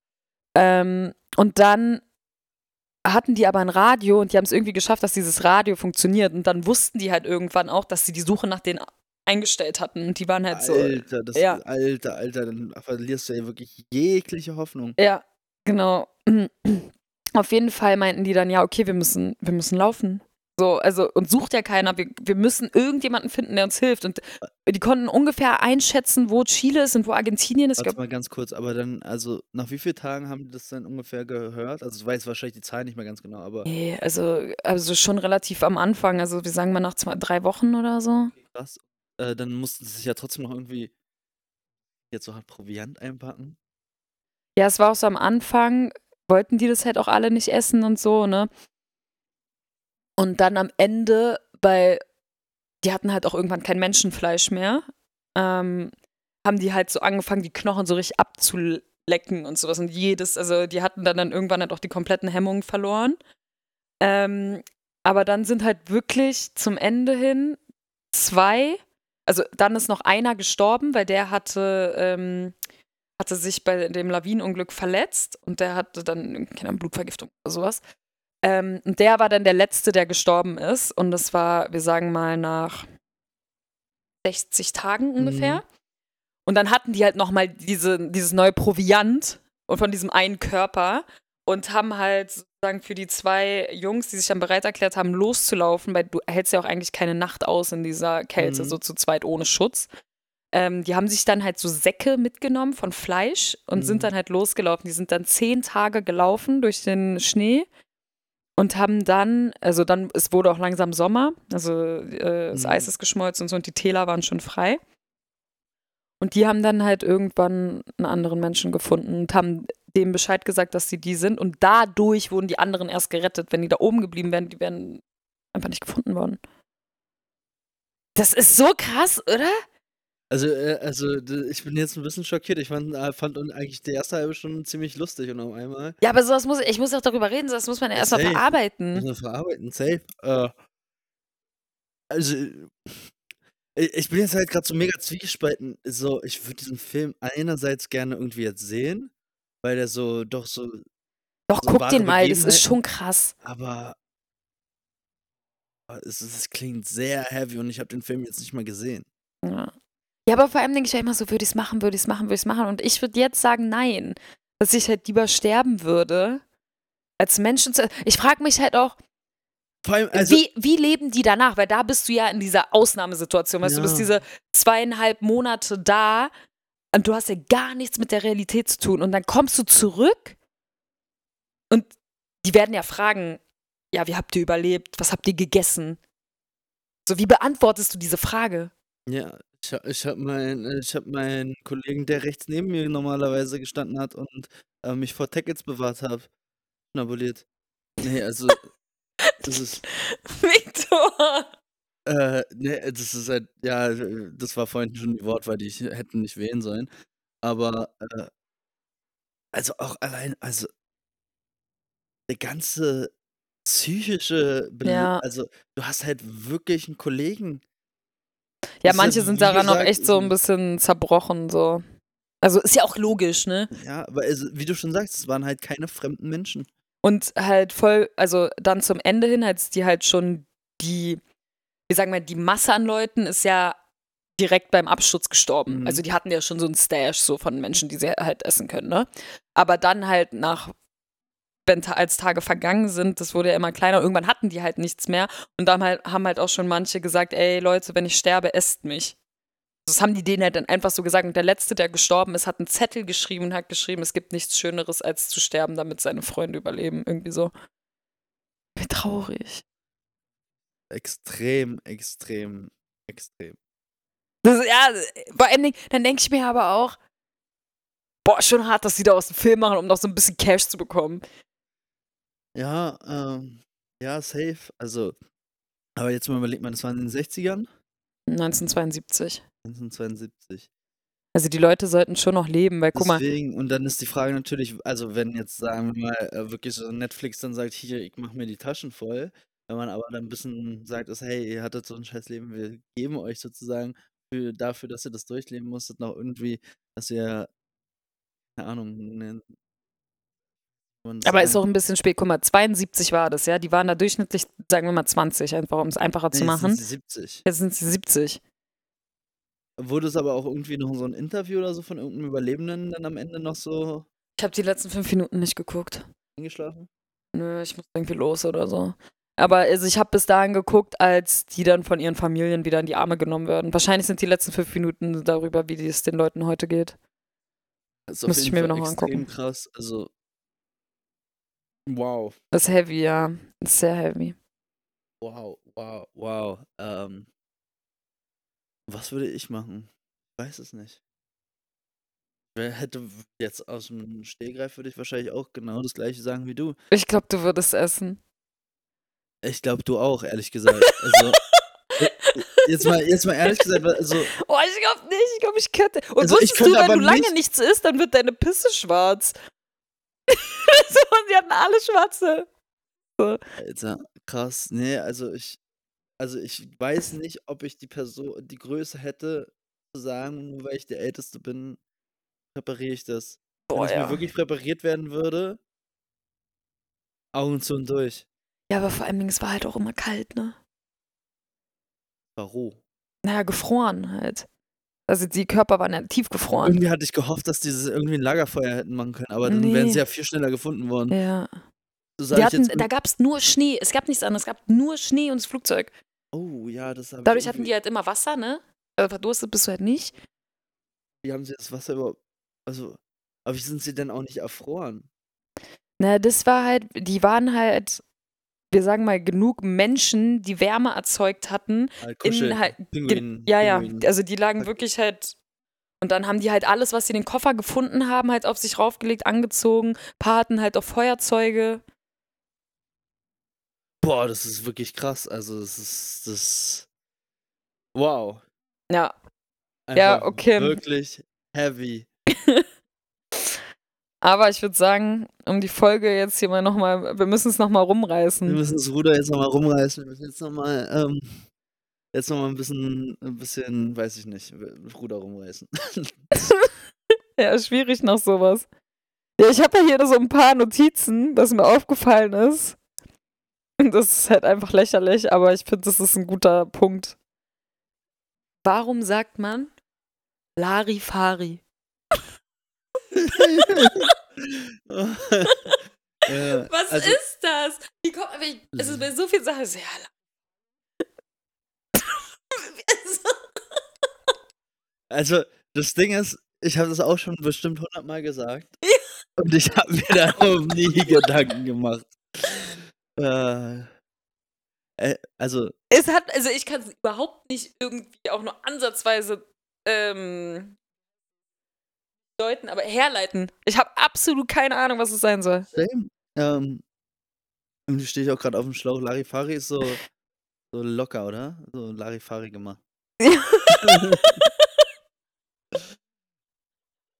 Ähm, und dann hatten die aber ein Radio und die haben es irgendwie geschafft, dass dieses Radio funktioniert. Und dann wussten die halt irgendwann auch, dass sie die Suche nach denen eingestellt hatten. Und die waren halt so. Alter, das ja. Alter, Alter, dann verlierst du ja wirklich jegliche Hoffnung. Ja, genau. [CLEARS THROAT] Auf jeden Fall meinten die dann, ja, okay, wir müssen, wir müssen laufen. So, also, und sucht ja keiner. Wir, wir müssen irgendjemanden finden, der uns hilft. Und die konnten ungefähr einschätzen, wo Chile ist und wo Argentinien ist. Ich Warte mal ganz kurz, aber dann, also nach wie vielen Tagen haben die das dann ungefähr gehört? Also ich weiß wahrscheinlich die Zahl nicht mehr ganz genau, aber nee, also, also schon relativ am Anfang. Also, wir sagen mal nach zwei, drei Wochen oder so. krass. Äh, dann mussten sie sich ja trotzdem noch irgendwie jetzt so hart Proviant einpacken. Ja, es war auch so am Anfang, wollten die das halt auch alle nicht essen und so, ne? Und dann am Ende, weil die hatten halt auch irgendwann kein Menschenfleisch mehr, ähm, haben die halt so angefangen, die Knochen so richtig abzulecken und sowas. Und jedes, also die hatten dann, dann irgendwann halt auch die kompletten Hemmungen verloren. Ähm, aber dann sind halt wirklich zum Ende hin zwei, also dann ist noch einer gestorben, weil der hatte, ähm, hatte sich bei dem Lawinenunglück verletzt und der hatte dann keine Ahnung, Blutvergiftung oder sowas. Ähm, und der war dann der Letzte, der gestorben ist. Und das war, wir sagen mal, nach 60 Tagen ungefähr. Mhm. Und dann hatten die halt nochmal diese, dieses neue Proviant und von diesem einen Körper und haben halt sozusagen für die zwei Jungs, die sich dann bereit erklärt haben, loszulaufen, weil du hältst ja auch eigentlich keine Nacht aus in dieser Kälte, Mhm. so zu zweit ohne Schutz. Ähm, die haben sich dann halt so Säcke mitgenommen von Fleisch und Mhm. sind dann halt losgelaufen. Die sind dann zehn Tage gelaufen durch den Schnee und haben dann, also dann, es wurde auch langsam Sommer, also äh, das Mhm. Eis ist geschmolzen und so und die Täler waren schon frei. Und die haben dann halt irgendwann einen anderen Menschen gefunden und haben dem Bescheid gesagt, dass sie die sind. Und dadurch wurden die anderen erst gerettet. Wenn die da oben geblieben wären, die wären einfach nicht gefunden worden. Das ist so krass, oder? Also, äh, also d- ich bin jetzt ein bisschen schockiert. Ich fand, äh, fand eigentlich die erste halbe Stunde ziemlich lustig und auf einmal Ja, aber sowas muss ich muss auch darüber reden, das muss man ja Ja, erstmal safe. verarbeiten. müssen wir verarbeiten, safe. Äh, also, ich ich bin jetzt halt gerade so mega zwiegespalten. So, ich würde diesen Film einerseits gerne irgendwie jetzt sehen, weil der so doch so, Doch, so guck wahre den mal, das ist Begebenheiten- schon krass. aber aber es, es klingt sehr heavy und ich habe den Film jetzt nicht mal gesehen. Ja. Ja, aber vor allem denke ich ja immer so, würde ich es machen, würde ich es machen, würde ich es machen. Und ich würde jetzt sagen, nein. Dass ich halt lieber sterben würde, als Menschen zu. Ich frage mich halt auch, allem, also, wie, wie leben die danach? Weil da bist du ja in dieser Ausnahmesituation. Weißt du, du bist Ja. diese zweieinhalb Monate da und du hast ja gar nichts mit der Realität zu tun. Und dann kommst du zurück und die werden ja fragen: Ja, wie habt ihr überlebt? Was habt ihr gegessen? So, wie beantwortest du diese Frage? ja, ich, ha- ich habe meinen ich hab meinen Kollegen, der rechts neben mir normalerweise gestanden hat und äh, mich vor Tackets bewahrt hat, schnabuliert. Nee, also, das ist, [LAUGHS] Victor! Äh, ne, das ist halt, ja, das war vorhin schon die Wortwahl, die ich hätte nicht wählen sollen. Aber, äh, also auch allein, also der ganze psychische, Bel Ja. also du hast halt wirklich einen Kollegen. Ja, manche sind daran auch gesagt, echt so ein ähm, bisschen zerbrochen, so. Also ist ja auch logisch, ne? Ja, aber also, wie du schon sagst, es waren halt keine fremden Menschen. Und halt voll, also dann zum Ende hin, als die halt schon die, wie sagen wir, die Masse an Leuten ist ja direkt beim Absturz gestorben. Mhm. Also die hatten ja schon so ein Stash so von Menschen, die sie halt essen können, ne? Aber dann halt nach wenn als Tage vergangen sind, das wurde ja immer kleiner, irgendwann hatten die halt nichts mehr. Und dann halt, haben halt auch schon manche gesagt, ey Leute, wenn ich sterbe, esst mich. Das haben die denen halt dann einfach so gesagt. Und der Letzte, der gestorben ist, hat einen Zettel geschrieben und hat geschrieben, es gibt nichts Schöneres, als zu sterben, damit seine Freunde überleben. Irgendwie so. Wie traurig. Extrem, extrem, extrem. Das, ja, vor allen Dingen, dann denke ich mir aber auch, boah, schon hart, dass sie da aus dem Film machen, um noch so ein bisschen Cash zu bekommen. Ja, ähm, ja, safe. Also, aber jetzt mal überlegt man, das war in den 60ern? 1972. 1972. Also die Leute sollten schon noch leben, weil guck mal. Deswegen, und dann ist die Frage natürlich, also wenn jetzt, sagen wir mal, äh, wirklich so Netflix dann sagt, hier, ich mache mir die Taschen voll, wenn man aber dann ein bisschen sagt, ist, hey, ihr hattet so ein scheiß Leben, wir geben euch sozusagen für, dafür, dass ihr das durchleben musstet, noch irgendwie, dass ihr, keine Ahnung, ne, aber ist auch ein bisschen spät. Guck mal, 72 war das, ja. Die waren da durchschnittlich, sagen wir mal 20, einfach um es einfacher nee, zu machen. Jetzt sind sie 70. Jetzt sind sie 70. Wurde es aber auch irgendwie noch so ein Interview oder so von irgendeinem Überlebenden dann am Ende noch so Ich habe die letzten fünf Minuten nicht geguckt. eingeschlafen? Nö, ich muss irgendwie los oder so. Aber also ich habe bis dahin geguckt, als die dann von ihren Familien wieder in die Arme genommen werden. Wahrscheinlich sind die letzten fünf Minuten darüber, wie es den Leuten heute geht. Das ist Müsste ich mir noch angucken. krass. Also, wow, Das ist heavy, ja. Das ist sehr heavy. wow, wow, wow. Ähm, was würde ich machen? Ich weiß es nicht. Wer hätte jetzt aus dem Stehgreif würde ich wahrscheinlich auch genau das gleiche sagen wie du. Ich glaube, du würdest essen. Ich glaube, du auch, ehrlich gesagt. Also, [LAUGHS] jetzt mal, jetzt mal ehrlich gesagt, also, Oh, ich glaube nicht. Ich glaube, ich könnte. Und Also wusstest du, wenn du lange nicht- nichts isst, dann wird deine Pisse schwarz. [LAUGHS] so, und die hatten alle schwarze. Alter, krass. Nee, also ich, also ich weiß nicht, ob ich die Person, die Größe hätte, zu sagen, nur weil ich der Älteste bin, präpariere ich das. Wenn Boah, es ja. mir wirklich präpariert werden würde, Augen zu und durch. Ja, aber vor allem, es war halt auch immer kalt, ne? Warum? Naja, gefroren halt. Also die Körper waren ja tiefgefroren. Irgendwie hatte ich gehofft, dass die das irgendwie ein Lagerfeuer hätten machen können, aber dann wären Nee. sie ja viel schneller gefunden worden. Ja. So hatten, da gab es nur Schnee. Es gab nichts anderes. Es gab nur Schnee und das Flugzeug. oh ja, das habe Dadurch hatten die halt immer Wasser, ne? Also verdurstet bist du halt nicht. wie haben sie das Wasser überhaupt, also, aber wie sind sie denn auch nicht erfroren? Na, das war halt, die waren halt, wir sagen mal, genug Menschen, die Wärme erzeugt hatten. Halt Kuschel, In halt, Pinguin, ja, ja. Pinguin. Also die lagen Okay. wirklich halt. Und dann haben die halt alles, was sie in den Koffer gefunden haben, halt auf sich raufgelegt, angezogen. Ein paar hatten halt auch Feuerzeuge. Boah, das ist wirklich krass. Also, das ist das. Wow. Ja. Ja, Einfach okay. Wirklich heavy. [LAUGHS] Aber ich würde sagen, um die Folge jetzt hier mal nochmal, wir müssen es nochmal Wir rumreißen. müssen das Ruder jetzt nochmal rumreißen. Wir müssen jetzt nochmal, ähm, jetzt nochmal ein bisschen, ein bisschen, weiß ich nicht, Ruder rumreißen. [LAUGHS] Ja, schwierig nach sowas. Ja, ich habe ja hier so ein paar Notizen, was mir aufgefallen ist. Und das ist halt einfach lächerlich, aber ich finde, das ist ein guter Punkt. Warum sagt man Larifari? [LAUGHS] Äh, Was also, ist das? Wie kommt, ich, es ist bei so vielen Sachen sehr also, das Ding ist, ich habe das auch schon bestimmt hundertmal gesagt. [LAUGHS] Und ich habe mir darum nie [LAUGHS] Gedanken gemacht. Äh, äh, also, Es hat, also ich kann es überhaupt nicht irgendwie auch nur ansatzweise ähm, deuten, aber herleiten. Ich habe absolut keine Ahnung, was es sein soll. Same. Ähm, irgendwie stehe ich auch gerade auf dem Schlauch. Larifari ist so, so locker, oder? So Larifari gemacht. [LAUGHS]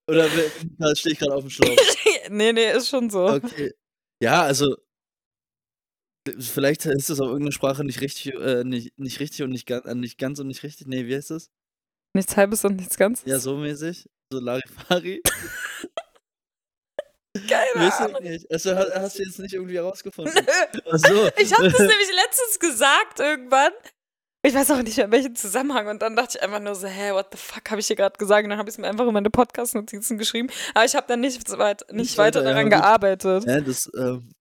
Oder stehe ich gerade auf dem Schlauch? [LAUGHS] nee, nee, ist schon so. Okay. Ja, also vielleicht ist das auf irgendeiner Sprache nicht richtig, äh, nicht, nicht richtig und nicht ganz, äh, nicht ganz und nicht richtig. Nee, wie heißt das? Nichts halbes und nichts Ganzes. Ja, so mäßig. So Larifari. Keine Weiß ich Ahnung. nicht. Also hast, du jetzt nicht irgendwie herausgefunden. So. Ich habe das nämlich letztens gesagt irgendwann. Ich weiß auch nicht mehr, in welchem Zusammenhang. Und dann dachte ich einfach nur so, hä, what the fuck habe ich hier gerade gesagt? Und dann habe ich es mir einfach in meine Podcast-Notizen geschrieben. Aber ich habe dann nicht, weit, nicht, Nicht weiter weiter, ja, daran gut. gearbeitet. Ja, das, ähm,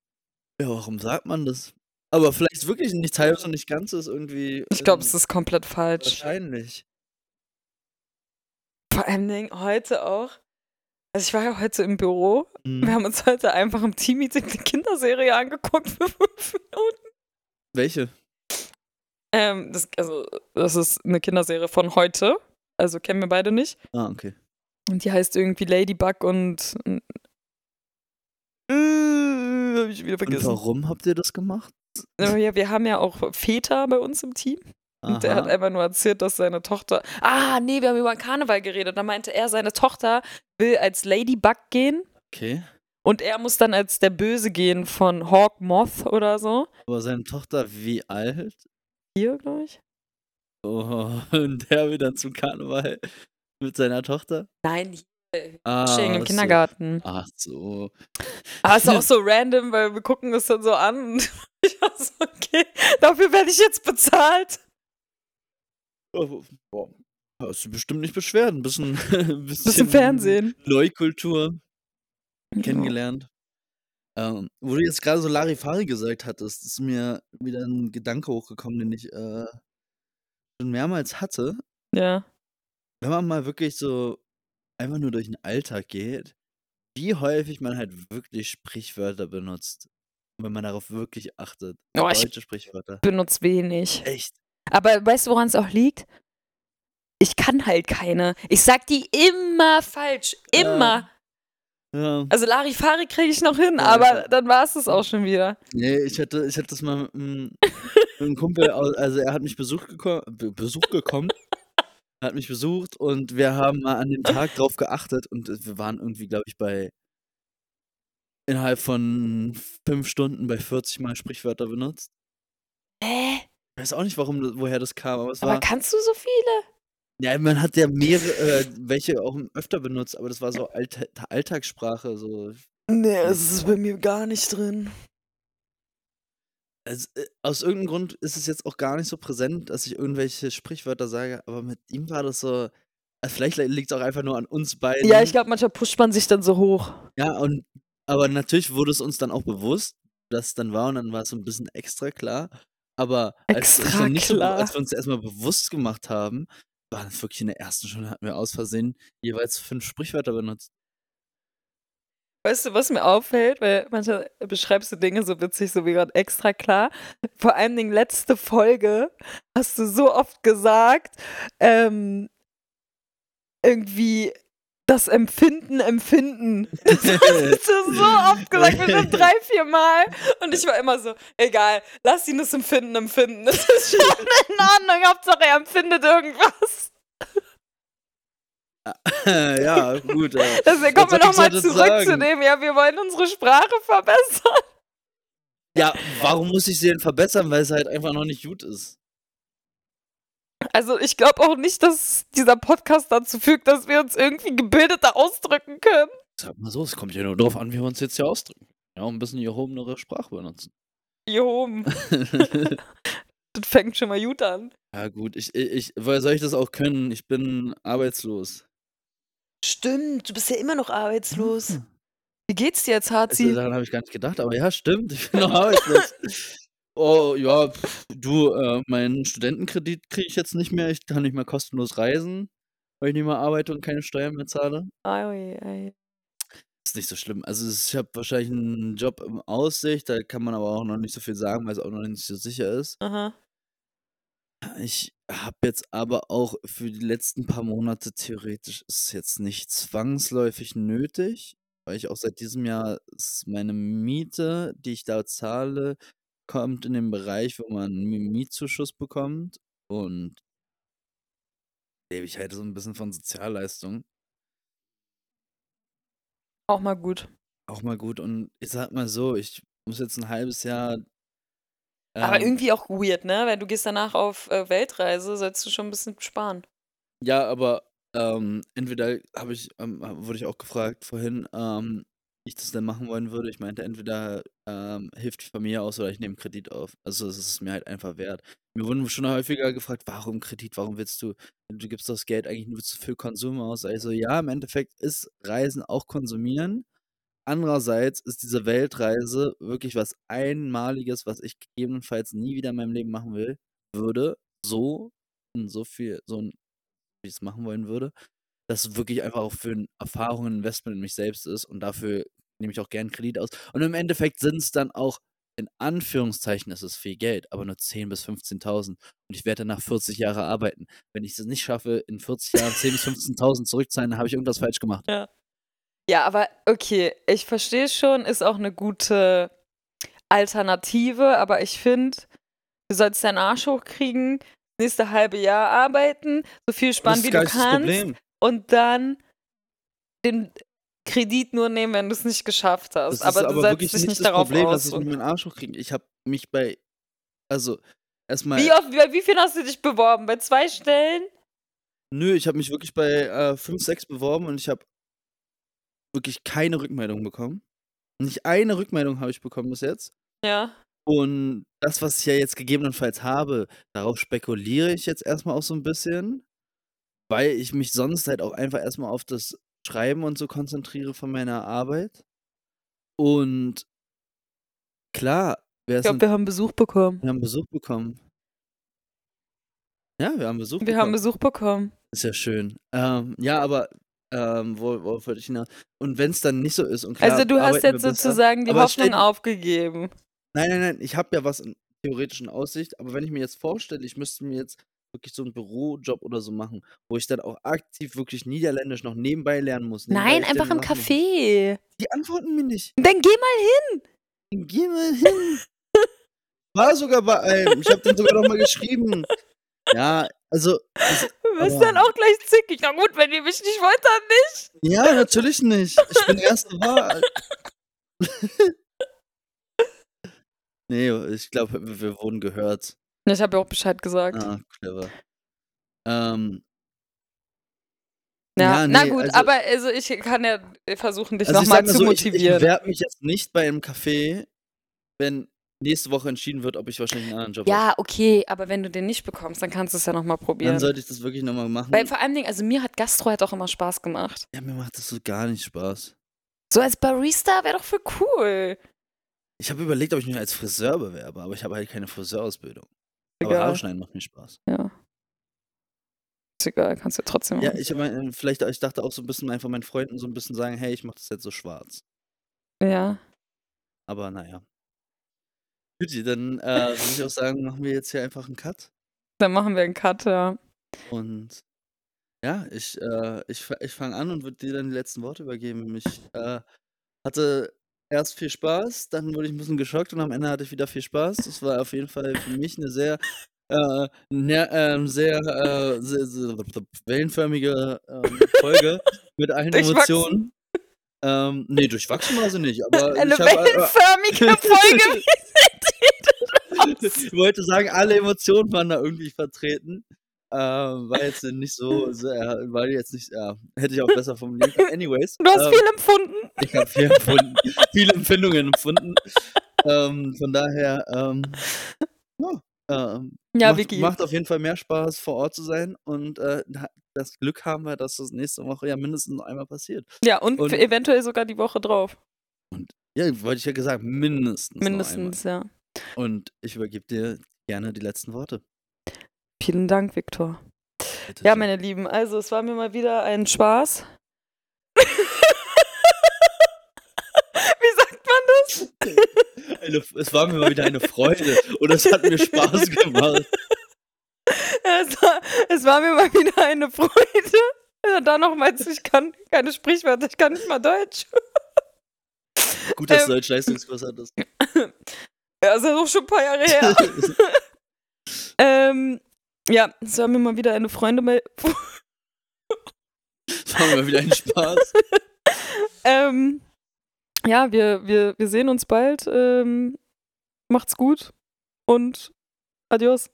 ja, warum sagt man das? Aber vielleicht wirklich nichts halbes und nicht ganzes irgendwie. Ich glaube, ähm, es ist komplett falsch. Wahrscheinlich. Vor allem Dingen heute auch. Also ich war ja heute im Büro. Mhm. Wir haben uns heute einfach im Teammeeting die Kinderserie angeguckt für fünf Minuten. Welche? Ähm, das, also, das ist eine Kinderserie von heute. Also kennen wir beide nicht. Ah, okay. Und die heißt irgendwie Ladybug und. Äh, hab ich wieder Und vergessen. warum habt ihr das gemacht? Ja, wir haben ja auch Väter bei uns im Team. Und der hat Aha. einfach nur erzählt, dass seine Tochter. Ah, nee, wir haben über Karneval geredet. Da meinte er, seine Tochter will als Ladybug gehen. Okay. Und er muss dann als der Böse gehen von Hawk Moth oder so. Aber seine Tochter wie alt? Hier, glaube ich. Oh, [LAUGHS] und der will dann zum Karneval mit seiner Tochter? Nein. Ah, Fasching im so. Kindergarten. Ach so. Aber ist [LAUGHS] auch so random, weil wir gucken das dann so an [LAUGHS] und ich war so, okay, dafür werde ich jetzt bezahlt. Oh, boah. Hast du bestimmt nicht beschwert. Ein bisschen, [LAUGHS] ein bisschen, Bisschen Fernsehen. Neukultur kennengelernt. Ähm, wo du jetzt gerade so Larifari gesagt hattest, ist mir wieder ein Gedanke hochgekommen, den ich äh, schon mehrmals hatte. Ja. Wenn man mal wirklich so einfach nur durch den Alltag geht, wie häufig man halt wirklich Sprichwörter benutzt. Wenn man darauf wirklich achtet. Oh, ich- Deutsche Sprichwörter. Benutzt wenig. Echt. Aber weißt du, woran es auch liegt? Ich kann halt keine. Ich sag die immer falsch. Immer. Ja. Also Larifari kriege ich noch hin, Ja, aber dann war es das auch schon wieder. Nee, ich hatte, ich hatte das mal mit einem, [LAUGHS] mit einem Kumpel, also er hat mich Besuch, geko Be Besuch gekommen, er hat mich besucht und wir haben mal an dem Tag drauf geachtet und äh, wir waren irgendwie, glaube ich, bei innerhalb von fünf Stunden bei 40 Mal Sprichwörter benutzt. Hä? Ich weiß auch nicht, warum, das- woher das kam, aber es Aber war, kannst du so viele? ja, man hat ja mehrere, äh, welche auch öfter benutzt, aber das war so Allta Alltagssprache, so Nee, es ist bei mir gar nicht drin. Also, äh, aus irgendeinem Grund ist es jetzt auch gar nicht so präsent, dass ich irgendwelche Sprichwörter sage, aber mit ihm war das so. Also vielleicht liegt es auch einfach nur an uns beiden. Ja, ich glaube, manchmal pusht man sich dann so hoch. Ja, und aber natürlich wurde es uns dann auch bewusst, dass es dann war und dann war es so ein bisschen extra klar. Aber als, es Extra nicht so, als wir uns erstmal bewusst gemacht haben, war das wirklich in der ersten Stunde, hatten wir aus Versehen jeweils fünf Sprichwörter benutzt. Weißt du, was mir auffällt? Weil manchmal beschreibst du Dinge so witzig, so wie gerade extra klar. Vor allen Dingen letzte Folge hast du so oft gesagt, ähm, irgendwie das Empfinden, Empfinden. [LAUGHS] Das hast du so oft gesagt, bestimmt drei, vier Mal. Und ich war immer so, egal, lass ihn das Empfinden empfinden. Das ist schon [LAUGHS] in Ordnung, Hauptsache er empfindet irgendwas. [LAUGHS] ja, gut. Äh, Deswegen kommen wir nochmal zurück zu sagen? dem, ja, wir wollen unsere Sprache verbessern. ja, warum muss ich sie denn verbessern? Weil es halt einfach noch nicht gut ist. Also ich glaube auch nicht, dass dieser Podcast dazu fügt, dass wir uns irgendwie gebildeter ausdrücken können. Sag mal so, es kommt ja nur darauf an, wie wir uns jetzt hier ausdrücken. Ja, ein bisschen gehobenere Sprache benutzen. Johm, [LAUGHS] [LAUGHS] das fängt schon mal gut an. ja, gut, ich, ich, ich, woher soll ich das auch können? Ich bin arbeitslos. Stimmt, du bist ja immer noch arbeitslos. Hm. Wie geht's dir jetzt, Also, Hazi? daran habe ich gar nicht gedacht, aber ja, stimmt, ich bin noch [LAUGHS] arbeitslos. Oh, ja, du, äh, meinen Studentenkredit kriege ich jetzt nicht mehr. Ich kann nicht mehr kostenlos reisen, weil ich nicht mehr arbeite und keine Steuern mehr zahle. Ai, ai. Ist nicht so schlimm. Also, es- ich habe wahrscheinlich einen Job in Aussicht, da kann man aber auch noch nicht so viel sagen, weil es auch noch nicht so sicher ist. Aha. Ich habe jetzt aber auch für die letzten paar Monate theoretisch ist es jetzt nicht zwangsläufig nötig, weil ich auch seit diesem Jahr ist meine Miete, die ich da zahle, kommt in den Bereich, wo man einen Mi- Mietzuschuss bekommt und lebe ich halt so ein bisschen von Sozialleistung. Auch mal gut. Auch mal gut und ich sag mal so, ich muss jetzt ein halbes Jahr Aber ähm, irgendwie auch weird, ne? Weil du gehst danach auf äh, Weltreise, sollst du schon ein bisschen sparen. Ja, aber ähm, entweder habe ich, ähm, wurde ich auch gefragt vorhin, ähm, ich das denn machen wollen würde. Ich meinte, entweder ähm, hilft die Familie aus oder ich nehme Kredit auf. Also es ist mir halt einfach wert. Mir wurden schon häufiger gefragt, warum Kredit, warum willst du, du gibst das Geld eigentlich nur für Konsum aus. Also ja, im Endeffekt ist Reisen auch konsumieren. Andererseits ist diese Weltreise wirklich was Einmaliges, was ich gegebenenfalls nie wieder in meinem Leben machen will, würde. So, in so viel, so ein, wie ich es machen wollen würde. Dass es wirklich einfach auch für ein Investment in mich selbst ist und dafür nehme ich auch gern Kredit aus. Und im Endeffekt sind es dann auch, in Anführungszeichen, ist es viel Geld, aber nur 10.000 bis 15.000. Und ich werde nach 40 Jahren arbeiten. Wenn ich es nicht schaffe, in 40 Jahren 10.000 bis 15.000 zurückzuzahlen, dann habe ich irgendwas falsch gemacht. Ja. Ja, aber okay, ich verstehe schon, ist auch eine gute Alternative, aber ich finde, du sollst deinen Arsch hochkriegen, nächste halbe Jahr arbeiten, so viel sparen, wie du kannst. Und dann den Kredit nur nehmen, wenn du es nicht geschafft hast. Das aber, aber du setzt dich nicht, darauf Problem, aus. dass ich meinen Arsch hochkriege. Ich habe mich bei, also erstmal. Wie oft, bei wie viel hast du dich beworben? Bei zwei Stellen? Nö, ich habe mich wirklich bei äh, fünf, sechs beworben und ich habe wirklich keine Rückmeldung bekommen. Nicht eine Rückmeldung habe ich bekommen bis jetzt. Ja. Und das, was ich ja jetzt gegebenenfalls habe, darauf spekuliere ich jetzt erstmal auch so ein bisschen, weil ich mich sonst halt auch einfach erstmal auf das Schreiben und so konzentriere von meiner Arbeit. Und klar, ich glaube, wir haben Besuch bekommen. Wir haben Besuch bekommen. Ja, wir haben Besuch wir bekommen. Wir haben Besuch bekommen. Ist ja schön. Ähm, ja, aber ähm, wo, wo wollte ich hinaus? Und wenn es dann nicht so ist und klar, Also du hast jetzt sozusagen die Hoffnung steht, aufgegeben. Nein, nein, nein, ich habe ja was in theoretischen Aussicht, aber wenn ich mir jetzt vorstelle, ich müsste mir jetzt wirklich so einen Bürojob oder so machen, wo ich dann auch aktiv wirklich Niederländisch noch nebenbei lernen muss. Nein, einfach im Café. Die antworten mir nicht. Dann geh mal hin. Dann geh mal hin. War sogar bei einem. Ich habe den sogar noch mal geschrieben. Ja, also. also du bist dann auch gleich zickig. Na gut, wenn ihr mich nicht wollt, dann nicht. Ja, natürlich nicht. Ich bin erste Wahl. [LAUGHS] nee, ich glaube, wir wurden gehört. Ich habe ja auch Bescheid gesagt. Ah, clever. Ähm, ja, ja nee, na gut, also, aber also ich kann ja versuchen, dich also nochmal zu so, motivieren. Ich, ich werde mich jetzt nicht bei einem Café, wenn nächste Woche entschieden wird, ob ich wahrscheinlich einen anderen Job habe. Ja, okay, aber wenn du den nicht bekommst, dann kannst du es ja nochmal probieren. Dann sollte ich das wirklich nochmal machen. Weil vor allen Dingen, also mir hat Gastro halt auch immer Spaß gemacht. Ja, mir macht das so gar nicht Spaß. So als Barista wäre doch voll cool. Ich habe überlegt, ob ich mich als Friseur bewerbe, aber ich habe halt keine Friseurausbildung. Aber Haare schneiden macht mir Spaß. Ja. Ist egal, kannst du trotzdem machen. Ja, ich meine, vielleicht, ich dachte auch so ein bisschen einfach meinen Freunden so ein bisschen sagen, hey, ich mach das jetzt so schwarz. Ja. Aber naja. Gut, dann äh, würde ich auch sagen, machen wir jetzt hier einfach einen Cut. Dann machen wir einen Cut, ja. Und ja, ich, äh, ich, ich fange an und würde dir dann die letzten Worte übergeben. Ich äh, hatte erst viel Spaß, dann wurde ich ein bisschen geschockt und am Ende hatte ich wieder viel Spaß. Das war auf jeden Fall für mich eine sehr, äh, ne, äh, sehr, äh, sehr, sehr, wellenförmige ähm, Folge [LAUGHS] mit allen Emotionen. Ähm, nee, durchwachsen war sie nicht, aber [LAUGHS] eine ich wellenförmige [LAUGHS] Folge. ich wollte sagen, alle Emotionen waren da irgendwie vertreten. Ähm, war jetzt nicht so, [LAUGHS] sehr, war jetzt nicht, ja, hätte ich auch besser formulieren können. Anyways. Du hast ähm, viel empfunden. Ich habe viel empfunden, viele Empfindungen empfunden. ähm, von daher, ähm, ja, ähm, ja macht, macht, auf jeden Fall mehr Spaß, vor Ort zu sein und äh, das Glück haben wir, dass das nächste Woche ja mindestens einmal passiert. Ja, und, und eventuell sogar die Woche drauf. Und ja, wollte ich ja gesagt, mindestens. Mindestens, ja. Und ich übergebe dir gerne die letzten Worte. Vielen Dank, Viktor. Ja, meine Lieben, also es war mir mal wieder ein Spaß. [LAUGHS] Wie sagt man das? Eine, es war mir mal wieder eine Freude und es hat mir Spaß gemacht. Es war, es war mir mal wieder eine Freude. Ja, da nochmals, ich kann keine Sprichwörter, ich kann nicht mal Deutsch. Gut, dass ähm, du Deutsch-Leistungskurs hattest. Ja, ist ja auch schon ein paar Jahre her. [LAUGHS] ähm, ja, es war mir mal wieder eine Freunde. Es war mir mal wieder ein Spaß. [LAUGHS] ähm, ja, wir, wir, wir sehen uns bald. Ähm, macht's gut und adios.